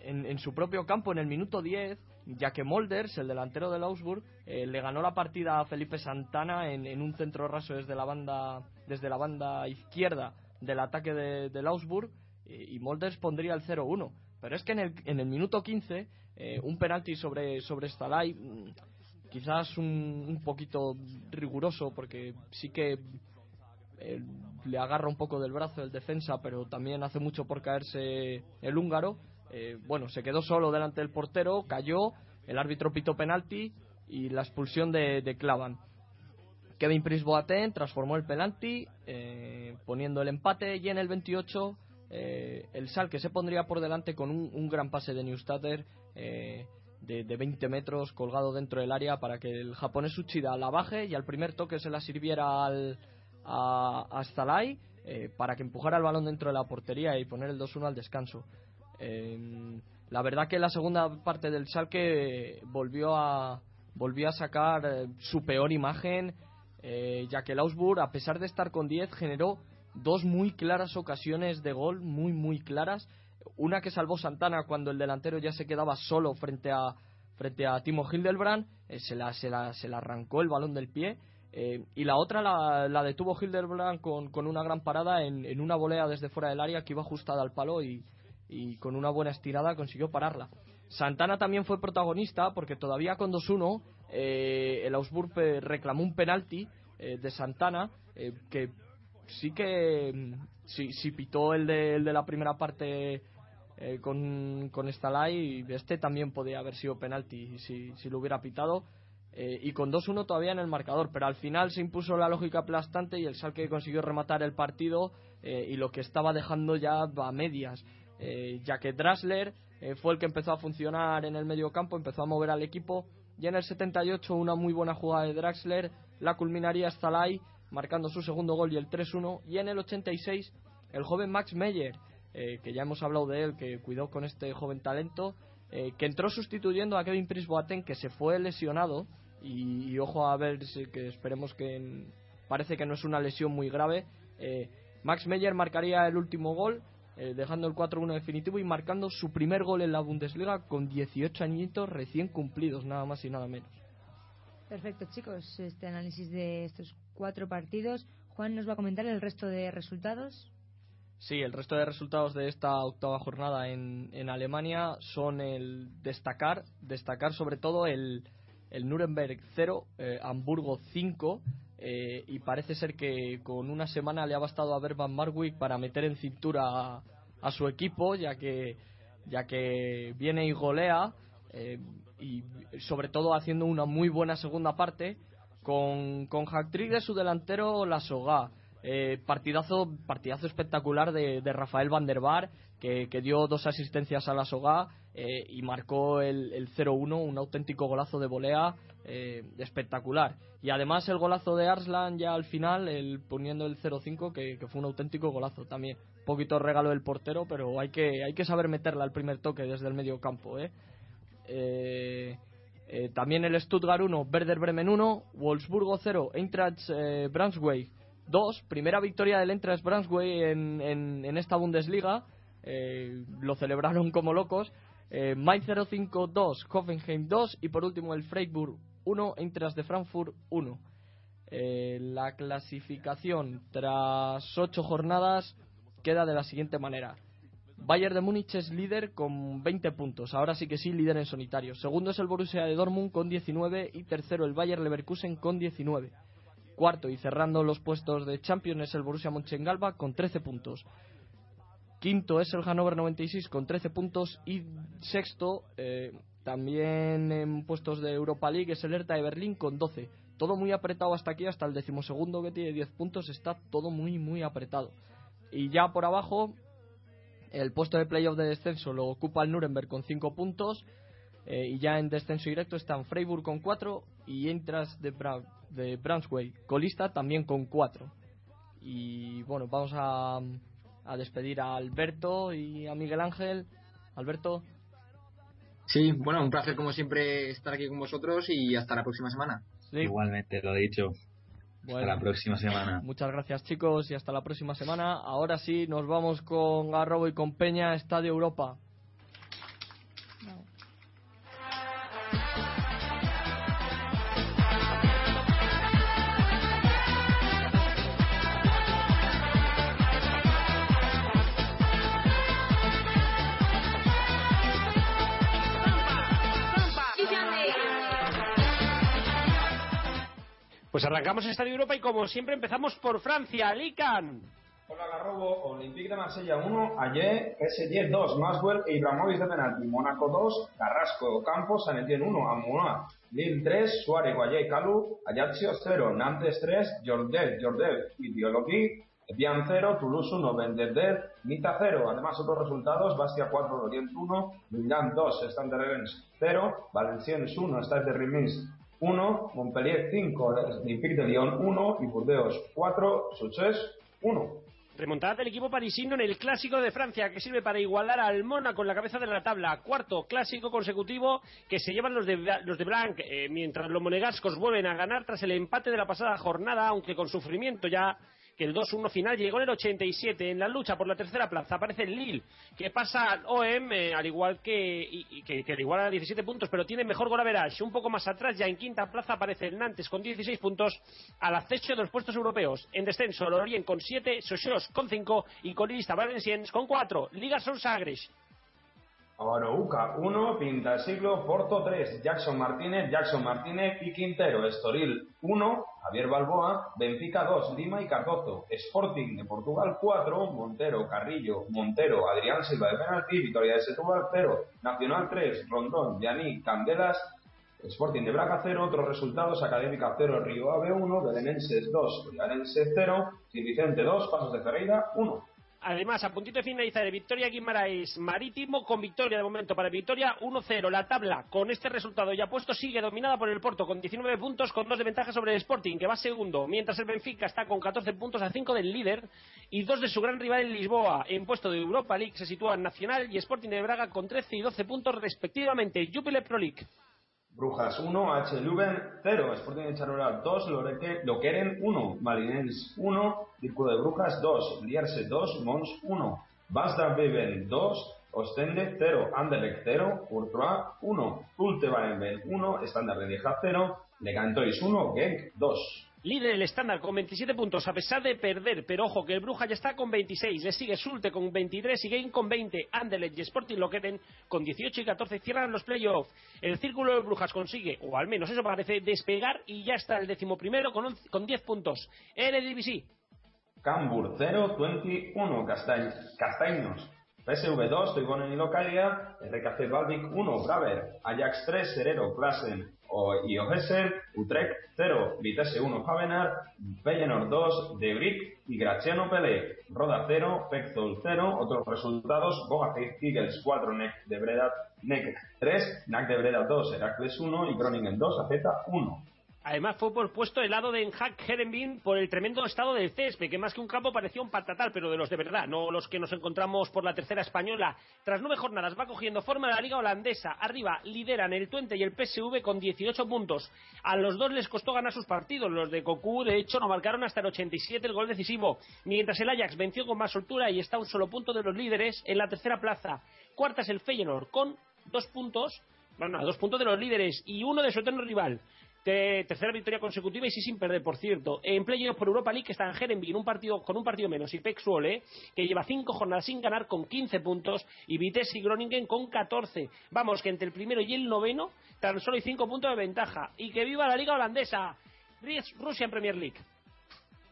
en, en su propio campo en el minuto 10 ya que Molders, el delantero del Augsburg, eh, le ganó la partida a Felipe Santana en, en un centro raso desde la banda desde la banda izquierda del ataque de- del Augsburg eh, y Molders pondría el 0-1. Pero es que en el, en el minuto 15 eh, un penalti sobre sobre Stalay mm, quizás un, poquito riguroso porque sí que eh, le agarra un poco del brazo el defensa, pero también hace mucho por caerse el húngaro. Eh, bueno, se quedó solo delante del portero, cayó, el árbitro pitó penalti y la expulsión de, de Clavan. Kevin Prince Boateng transformó el penalti poniendo el empate y en el 28 eh, el Sal que se pondría por delante con un, un gran pase de Newstater eh, de, de 20 metros colgado dentro del área para que el japonés Uchida la baje y al primer toque se la sirviera al, a, a Zalai, eh, para que empujara el balón dentro de la portería y poner el 2-1 al descanso. Eh, la verdad que la segunda parte del eh, volvió a volvió a sacar eh, su peor imagen, eh, ya que el Augsburg, a pesar de estar con 10, generó dos muy claras ocasiones de gol, muy muy claras. Una que salvó Santana cuando el delantero ya se quedaba solo frente a frente a Timo Hildebrand, eh, se, la, se, la, se la arrancó el balón del pie. eh, y la otra la, la detuvo Hildebrand con, con una gran parada en, en una volea desde fuera del área que iba ajustada al palo y, y con una buena estirada consiguió pararla. Santana también fue protagonista porque todavía con 2-1 eh, el Augsburg reclamó un penalti eh, de Santana que sí que mm, sí, pitó el de, el de la primera parte eh, con, con Stalai y este también podía haber sido penalti si, si lo hubiera pitado. Eh, y con 2-1 todavía en el marcador pero al final se impuso la lógica aplastante y el Schalke consiguió rematar el partido eh, y lo que estaba dejando ya a medias. Ya que Drasler fue el que empezó a funcionar en el medio campo, empezó a mover al equipo y en el 78 una muy buena jugada de Draxler la culminaría Stalai marcando su segundo gol y el 3-1 y en el 86 el joven Max Meyer eh, que ya hemos hablado de él que cuidó con este joven talento eh, que entró sustituyendo a Kevin Prince Boateng que se fue lesionado. Y, ojo a ver si- que esperemos que parece que no es una lesión muy grave. Eh, Max Meyer marcaría el último gol eh, dejando el 4-1 definitivo y marcando su primer gol en la Bundesliga con 18 añitos recién cumplidos, nada más y nada menos. Perfecto, chicos. Este análisis de estos cuatro partidos. Juan nos va a comentar el resto de resultados. Sí, el resto de resultados de esta octava jornada en, en Alemania son el destacar, destacar sobre todo el, el Nuremberg 0, eh, Hamburgo 5, eh, y parece ser que con una semana le ha bastado a Verban Marwick para meter en cintura a, a su equipo, ya que, ya que viene y golea, eh, y sobre todo haciendo una muy buena segunda parte, con, con hat-trick de su delantero La Soga. Eh, partidazo, partidazo espectacular de, Rafael Van der Bar, que, que dio dos asistencias a la Soga eh, y marcó el, el 0-1, un auténtico golazo de volea eh, espectacular. Y además el golazo de Arslan ya al final, el, poniendo el 0-5, que, fue un auténtico golazo también. Poquito regalo del portero, pero hay que, hay que saber meterla al primer toque desde el medio campo. ¿eh? Eh, eh, también el Stuttgart 1, Werder Bremen 1, Wolfsburgo 0, Eintracht eh, Braunschweig 2, primera victoria del Eintracht Braunschweig en, en, esta Bundesliga, eh, lo celebraron como locos, eh, Mainz 05 2, Hoffenheim 2 y por último el Freiburg 1, Eintracht de Frankfurt 1. Eh, la clasificación tras 8 jornadas queda de la siguiente manera. Bayern de Múnich es líder con 20 puntos, ahora sí que sí, líder en solitario. Segundo es el Borussia de Dortmund con 19 y tercero el Bayern Leverkusen con 19. Cuarto y cerrando los puestos de Champions es el Borussia Mönchengladbach con 13 puntos. Quinto es el Hannover 96 con 13 puntos y sexto, eh, también en puestos de Europa League, es el Hertha de Berlín con 12. Todo muy apretado hasta aquí, hasta el decimosegundo que tiene 10 puntos, está todo muy, muy apretado. Y ya por abajo, el puesto de playoff de descenso lo ocupa el Nuremberg con 5 puntos. eh, y ya en descenso directo están Freiburg con 4 y Eintracht de, Bra de Braunschweig, colista también con 4. Y bueno, vamos a, a despedir a Alberto y a Miguel Ángel. Alberto. Sí, bueno, un placer como siempre estar aquí con vosotros y hasta la próxima semana. Igualmente, lo he dicho. Bueno. Hasta la próxima semana. Muchas gracias chicos y hasta la próxima semana. Ahora sí, nos vamos con Garrobo y con Peña, Estadio Europa. Pues arrancamos Estadio Europa y como siempre empezamos por Francia, Lican. Hola Garrobo, Olympique de Marsella 1, Ayer, PSG 2, Maswell e Ibrahimovic de penalti, Mónaco 2, Carrasco, Campos, San Etienne 1, Amoa, Lille 3, Suárez, Guayé, Calu, Ajaccio 0, Nantes 3, Jordet, Jordet y Biologi, Evian 0, Toulouse 1, Vendeder, Nita 0. Además, otros resultados, Bastia 4, Lorient 1, Milan 2, Stade de Rennes 0, Valenciennes 1, Stade de Reims 1, Montpellier 5, Olympique de Lyon 1 y Burdeos 4, Success 1. Remontada del equipo parisino en el clásico de Francia, que sirve para igualar al Mónaco en la cabeza de la tabla. Cuarto clásico consecutivo que se llevan los de, los de Blanc, eh, mientras los monegascos vuelven a ganar tras el empate de la pasada jornada, aunque con sufrimiento ya que el 2-1 final llegó en el 87. En la lucha por la tercera plaza aparece el Lille, que pasa al OM, eh, al igual que, que, le iguala a 17 puntos, pero tiene mejor gol average. Un poco más atrás, ya en quinta plaza, aparece el Nantes con 16 puntos al acecho de los puestos europeos. En descenso, Lorient con 7, Sochaux con 5 y colista Valenciennes con 4. Liga Son Sagres. Arouca 1, Pinta Siglo, Porto 3, Jackson Martínez, Jackson Martínez y Quintero, Estoril 1, Javier Balboa, Benfica 2, Lima y Cardozo, Sporting de Portugal 4, Montero, Carrillo, Montero, Adrián Silva de penalti, Victoria de Setúbal 0, Nacional 3, Rondón, Yaní, Candelas, Sporting de Braga 0, otros resultados, Académica 0, Río Ave 1, Belenenses 2, Riarense 0, Gil Vicente 2, Pasos de Ferreira 1. Además, a puntito de finalizar, Victoria Guimaraes Marítimo con victoria de momento para Victoria 1-0. La tabla con este resultado ya puesto sigue dominada por el Porto con 19 puntos con dos de ventaja sobre el Sporting que va segundo, mientras el Benfica está con 14 puntos a 5 del líder y dos de su gran rival en Lisboa. En puesto de Europa League se sitúan Nacional y Sporting de Braga con 13 y 12 puntos respectivamente. Jupiler Pro League. Brujas 1, H. Leuven 0, Sporting de Charola 2, Lorete, Loqueren 1, Malinens 1, Círculo de Brujas 2, Lierse 2, Mons 1, Basda Beben 2, Ostende 0, Anderlecht 0, Courtois 1, Tulte 1, Standard de Lieja 0, Legantois 1, Genk 2. Líder el estándar con 27 puntos a pesar de perder, pero ojo que el Bruja ya está con 26, le sigue Sulte con 23 y Game con 20, Anderlecht y Sporting Loqueten con 18 y 14 cierran los playoffs. El Círculo de Brujas consigue, o al menos eso parece, despegar y ya está el decimoprimero con, 11 con 10 puntos. Eredivisie. Cambur 0, 21, Castañ, Castaños PSV 2, Toivonen y Locadia, RKC Baltic 1, Braver, Ajax 3, Serero, Klassen y Ogesen, Utrecht 0, Vitesse 1, Havenar, Feyenoord 2, De Brick y Graciano Pelé, Roda 0, Pectol 0, otros resultados, Boga Eagles 4, NEC de Breda, NEC 3, NAC de Breda 2, Heracles 1 y Groningen 2, AZ 1. Además fue por puesto helado de Enhack Herenbin por el tremendo estado del césped, que más que un campo parecía un patatal, pero de los de verdad, no los que nos encontramos por la tercera española. Tras nueve jornadas va cogiendo forma la liga holandesa. Arriba lideran el Twente y el PSV con 18 puntos. A los dos les costó ganar sus partidos. Los de Cocu, de hecho, no marcaron hasta el 87 el gol decisivo. Mientras el Ajax venció con más soltura y está a un solo punto de los líderes en la tercera plaza. Cuarta es el Feyenoord con dos puntos, bueno, a dos puntos de los líderes y uno de su eterno rival. Te- tercera victoria consecutiva y sí sin perder, por cierto. En playoff por Europa League están Herenveen un partido, con un partido menos y Pek Zwolle, que lleva cinco jornadas sin ganar con 15 puntos y Vitesse y Groningen con 14. Vamos, que entre el primero y el noveno tan solo hay cinco puntos de ventaja. Y que viva la liga holandesa. Rusia en Premier League.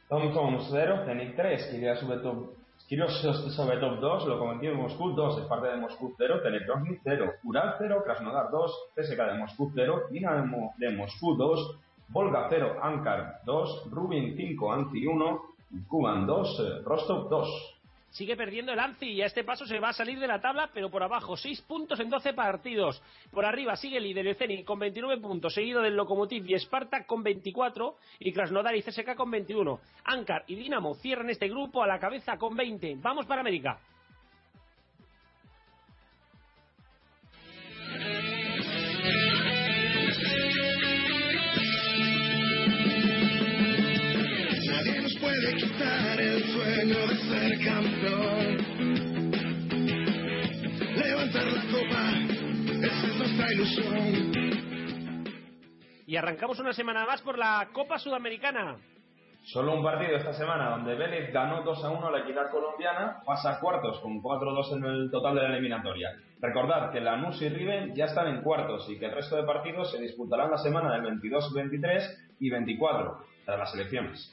TomTom 0, Zenit 3, Kiria Sobetov, Kirios Sobetov 2, Lokomotiv Moscú 2, Esparta de Moscú 0, Telekrosny 0, Ural 0, Krasnodar 2, CSK de Moscú 0, Dinamo de Moscú 2, Volga 0, Ankar 2, Rubin 5, Anti 1, Kuban 2, eh, Rostov 2. Sigue perdiendo el ANZI y a este paso se va a salir de la tabla, pero por abajo. 6 puntos en 12 partidos. Por arriba sigue el líder el Zenit con 29 puntos, seguido del Lokomotiv y Spartak con 24 y Krasnodar y CSK con 21. Ankar y Dinamo cierran este grupo a la cabeza con 20. Vamos para América. Quitar el sueño de ser campeón. Levantar la copa, esa es nuestra ilusión. Y arrancamos una semana más por la Copa Sudamericana. Solo un partido esta semana donde Vélez ganó 2 a 1 a la equidad colombiana, pasa a cuartos con 4-2 en el total de la eliminatoria. Recordad que Lanús y Riven ya están en cuartos y que el resto de partidos se disputarán la semana del 22, 23 y 24 tras las elecciones.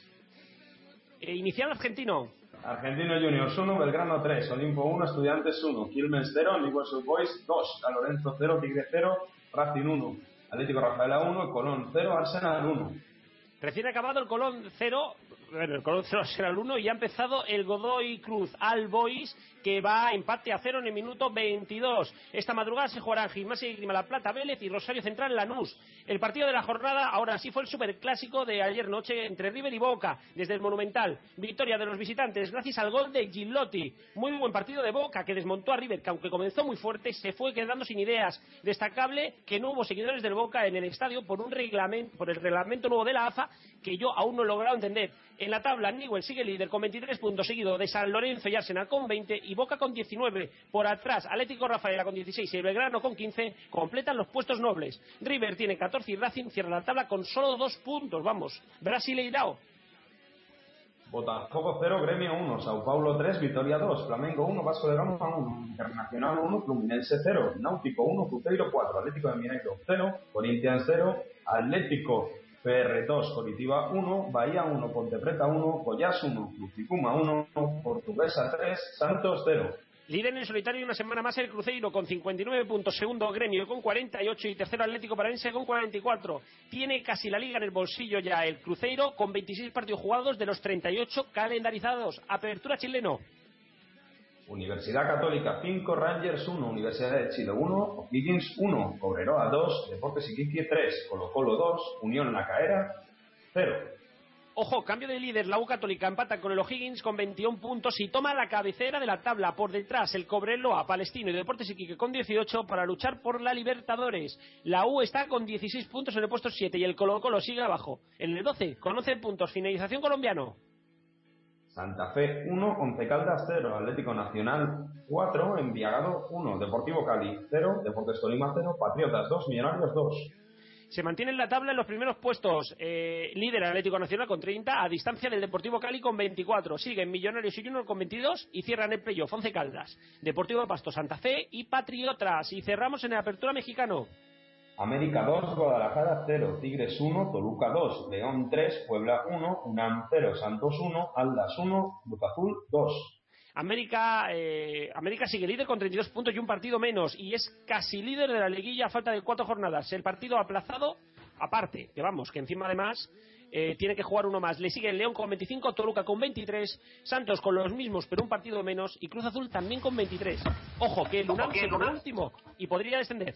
Eh, inicial argentino. Argentino Juniors 1, Belgrano 3, Olimpo 1, Estudiantes 1, Quilmes 0, Newell's Boys 2, San Lorenzo 0, Tigre 0, Racing 1, Atlético Rafaela 1, Colón 0, Arsenal 1. Recién acabado el Colón 0, bueno, el Colón 0 será el 1 y ha empezado el Godoy Cruz Al Boys que va empate a 0 en el minuto 22. Esta madrugada se jugarán Gimnasia y Grima La Plata Vélez y Rosario Central Lanús. El partido de la jornada ahora sí fue el superclásico de ayer noche entre River y Boca desde el Monumental. Victoria de los visitantes gracias al gol de Gilotti. Muy buen partido de Boca que desmontó a River que aunque comenzó muy fuerte se fue quedando sin ideas. Destacable que no hubo seguidores del Boca en el estadio por un reglamento, por el reglamento nuevo de la AFA que yo aún no he logrado entender. En la tabla, Newell sigue líder con 23 puntos, seguido de San Lorenzo y Arsenal con 20 y Boca con 19. Por atrás, Atlético Rafaela con 16 y el Belgrano con 15 completan los puestos nobles. River tiene 14 y Racing cierra la tabla con solo dos puntos. Vamos, Brasileirao. Botafogo 0, Gremio 1, Sao Paulo 3, Vitoria 2, Flamengo 1, Vasco de Gama 1, Internacional 1, Fluminense 0, Náutico 1, Cruzeiro 4, Atlético de Mineiro 0, Corinthians 0, Atlético PR2, Coritiba 1, Bahía 1, Ponte Preta 1, Goiás 1, Lucicuma 1, Portuguesa 3, Santos 0. Líder en solitario una semana más el Cruzeiro con 59 puntos, segundo Gremio con 48 y tercero Atlético Paranense con 44. Tiene casi la liga en el bolsillo ya el Cruzeiro con 26 partidos jugados de los 38 calendarizados. Apertura chileno. Universidad Católica 5, Rangers 1, Universidad de Chile 1, O'Higgins 1, Cobreroa 2, Deportes Iquique 3, Colo Colo 2, Unión La Caera 0. Ojo, cambio de líder, la U Católica empata con el O'Higgins con 21 puntos y toma la cabecera de la tabla. Por detrás, el Cobreloa, Palestino y Deportes Iquique con 18 para luchar por la Libertadores. La U está con 16 puntos en el puesto 7 y el Colo Colo sigue abajo. En el 12, con 11 puntos. Finalización colombiano. Santa Fe 1, Once Caldas 0, Atlético Nacional 4, Enviagado 1, Deportivo Cali 0, Deportes Tolima 0, Patriotas 2, Millonarios 2. Se mantiene en la tabla en los primeros puestos. Eh, líder Atlético Nacional con 30, a distancia del Deportivo Cali con 24. Siguen Millonarios y Junior con 22 y cierran el playoff 11 Caldas. Deportivo Pasto, Santa Fe y Patriotas. Y cerramos en la apertura mexicano. América 2, Guadalajara 0, Tigres 1, Toluca 2, León 3, Puebla 1, UNAM 0, Santos 1, Aldas 1, Cruz Azul 2. América, eh, América sigue líder con 32 puntos y un partido menos y es casi líder de la liguilla a falta de cuatro jornadas. El partido aplazado, aparte, que vamos, que encima además eh, tiene que jugar uno más. Le sigue el León con 25, Toluca con 23, Santos con los mismos pero un partido menos y Cruz Azul también con 23. Ojo, que el UNAM se pone último y podría descender.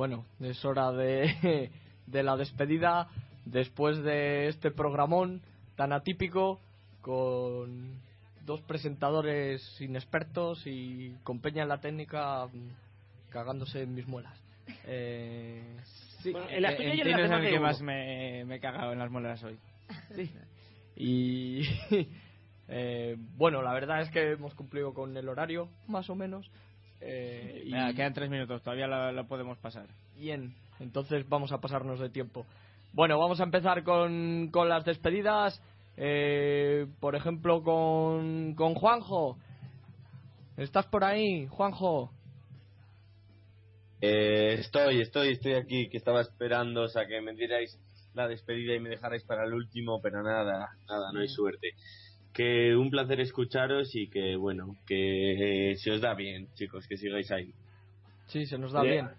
Bueno, es hora de, de la despedida después de este programón tan atípico con dos presentadores inexpertos y con Peña en la técnica mm, cagándose en mis muelas. Eh, sí, Bueno, en la eh, y en que uno. más me, me he cagado en las moleras hoy. Sí. Y eh, bueno, la verdad es que hemos cumplido con el horario, más o menos. Eh, y quedan tres minutos, todavía lo, lo podemos pasar. Bien, entonces vamos a pasarnos de tiempo. Bueno, vamos a empezar con, con las despedidas. Eh, por ejemplo, con, con Juanjo. ¿Estás por ahí, Juanjo? Eh, estoy, estoy, estoy aquí, que estaba esperando a que me dierais la despedida y me dejarais para el último, pero nada, nada, no hay suerte. Que un placer escucharos y que, bueno, que eh, se os da bien, chicos, que sigáis ahí. Sí, se nos da Oye, bien.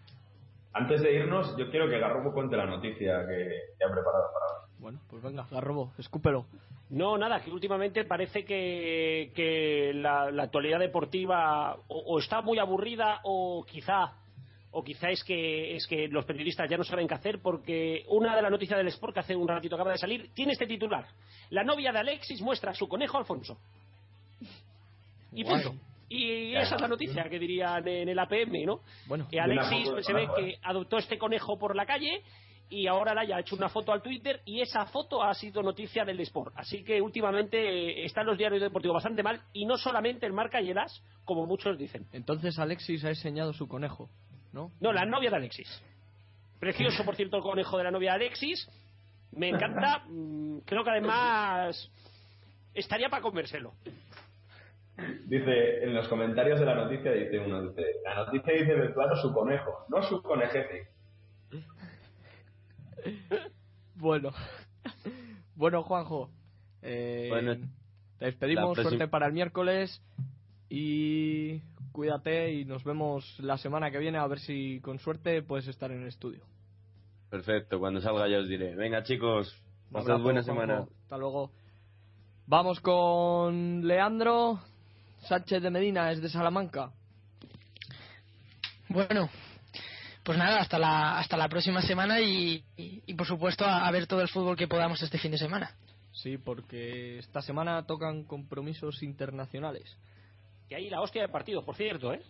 Antes de irnos, yo quiero que Garrobo cuente la noticia que, que ha preparado para hoy. Bueno, pues venga, Garrobo, escúpelo. No, nada, que últimamente parece que, que la, la actualidad deportiva o, o está muy aburrida o quizá o quizá es que es que los periodistas ya no saben qué hacer porque una de las noticias del Sport que hace un ratito acaba de salir tiene este titular. La novia de Alexis muestra a su conejo Alfonso. Y Guay. punto. Y esa es la noticia que dirían en el APM, ¿no? Bueno, que Alexis se ve que adoptó este conejo por la calle y ahora le haya hecho una foto al Twitter y esa foto ha sido noticia del Sport. Así que últimamente eh, están los diarios deportivos bastante mal y no solamente el Marca y el As, como muchos dicen. Entonces Alexis ha enseñado su conejo, ¿no? No, la novia de Alexis. Precioso, por cierto, el conejo de la novia de Alexis. Me encanta. Mm, Creo que además estaría para comérselo. Dice, en los comentarios de la noticia dice uno, dice, la noticia dice de claro su conejo, no su conejete. Bueno, bueno Juanjo, eh, Bueno, te despedimos, suerte para el miércoles y cuídate y nos vemos la semana que viene a ver si con suerte puedes estar en el estudio. Perfecto, cuando salga ya os diré. Venga, chicos, pasad buena Juanjo. semana. Hasta luego. Vamos con Leandro Sánchez de Medina, es de Salamanca. Bueno, pues nada, hasta la, hasta la próxima semana y, y, y, por supuesto a, a ver todo el fútbol que podamos este fin de semana. Sí, porque esta semana tocan compromisos internacionales. Que hay la hostia de partido, por cierto, ¿eh?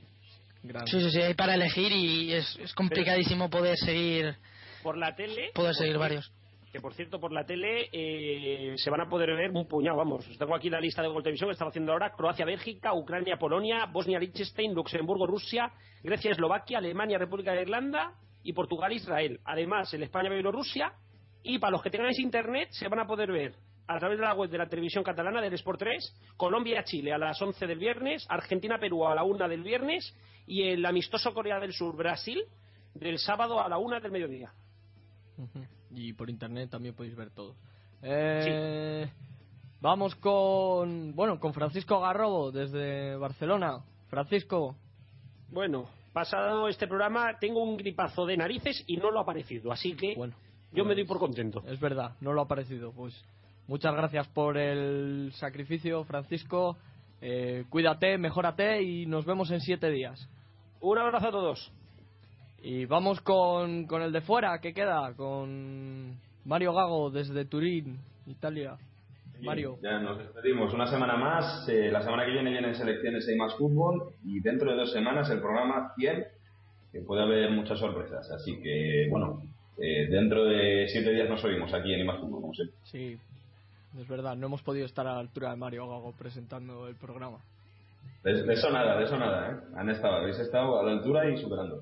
Sí, sí, sí, hay para elegir y es, es complicadísimo poder seguir, Por la tele. poder seguir varios. Que por cierto, por la tele eh, se van a poder ver un puñado, vamos. Tengo aquí la lista de Gol Televisión que estaba haciendo ahora: Croacia, Bélgica, Ucrania, Polonia, Bosnia, Liechtenstein, Luxemburgo, Rusia, Grecia, Eslovaquia, Alemania, República de Irlanda y Portugal, Israel. Además, el España, Bielorrusia. Y para los que tengáis internet, se van a poder ver a través de la web de la televisión catalana del Sport 3, Colombia, Chile a las 11 del viernes, Argentina, Perú a la 1 del viernes y el amistoso Corea del Sur, Brasil, del sábado a la 1 del mediodía. Y por internet también podéis ver todo. Eh, Vamos con, bueno, con Francisco Garrobo desde Barcelona. Francisco, Bueno, pasado este programa tengo un gripazo de narices y no lo ha aparecido, así que yo me doy por contento. es verdad, no lo ha parecido. Pues muchas gracias por el sacrificio, Francisco. Eh, cuídate, mejórate y nos vemos en siete días. Un abrazo a todos. Y vamos con, con el de fuera, ¿qué queda? Con Mario Gago desde Turín, Italia. Mario. Ya nos despedimos. Una semana más. eh, la semana que viene vienen selecciones y más fútbol. Y dentro de dos semanas el programa 100, que puede haber muchas sorpresas. Así que, bueno, eh, dentro de siete días nos oímos aquí en Más Fútbol, como siempre. Sí, es verdad, no hemos podido estar a la altura de Mario Gago presentando el programa. De, de eso nada, de eso nada. ¿eh? Han estado, habéis estado a la altura y superando.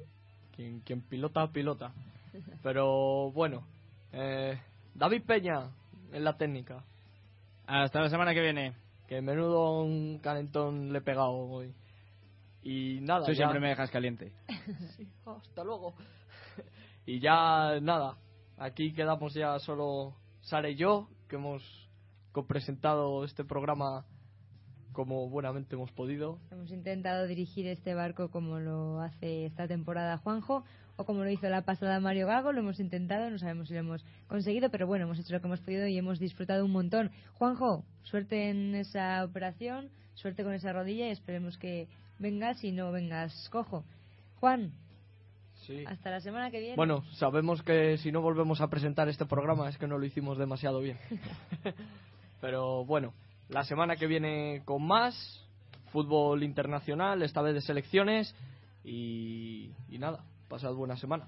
Quien, quien pilota, pilota. Pero bueno, eh, David Peña en la técnica. Hasta la semana que viene. Que menudo un calentón le he pegado hoy. Y nada, Tú ya- siempre me dejas caliente. Sí, hasta luego. y ya nada, aquí quedamos ya solo Sara y yo, que hemos presentado este programa como buenamente hemos podido. Hemos intentado dirigir este barco como lo hace esta temporada Juanjo o como lo hizo la pasada Mario Gago. Lo hemos intentado, no sabemos si lo hemos conseguido, pero bueno, hemos hecho lo que hemos podido y hemos disfrutado un montón. Juanjo, suerte en esa operación, suerte con esa rodilla y esperemos que vengas y no vengas cojo. Juan, Sí. hasta la semana que viene. Bueno, sabemos que si no volvemos a presentar este programa es que no lo hicimos demasiado bien. Pero bueno, la semana que viene con más fútbol internacional, esta vez de selecciones y, y nada, pasad buena semana.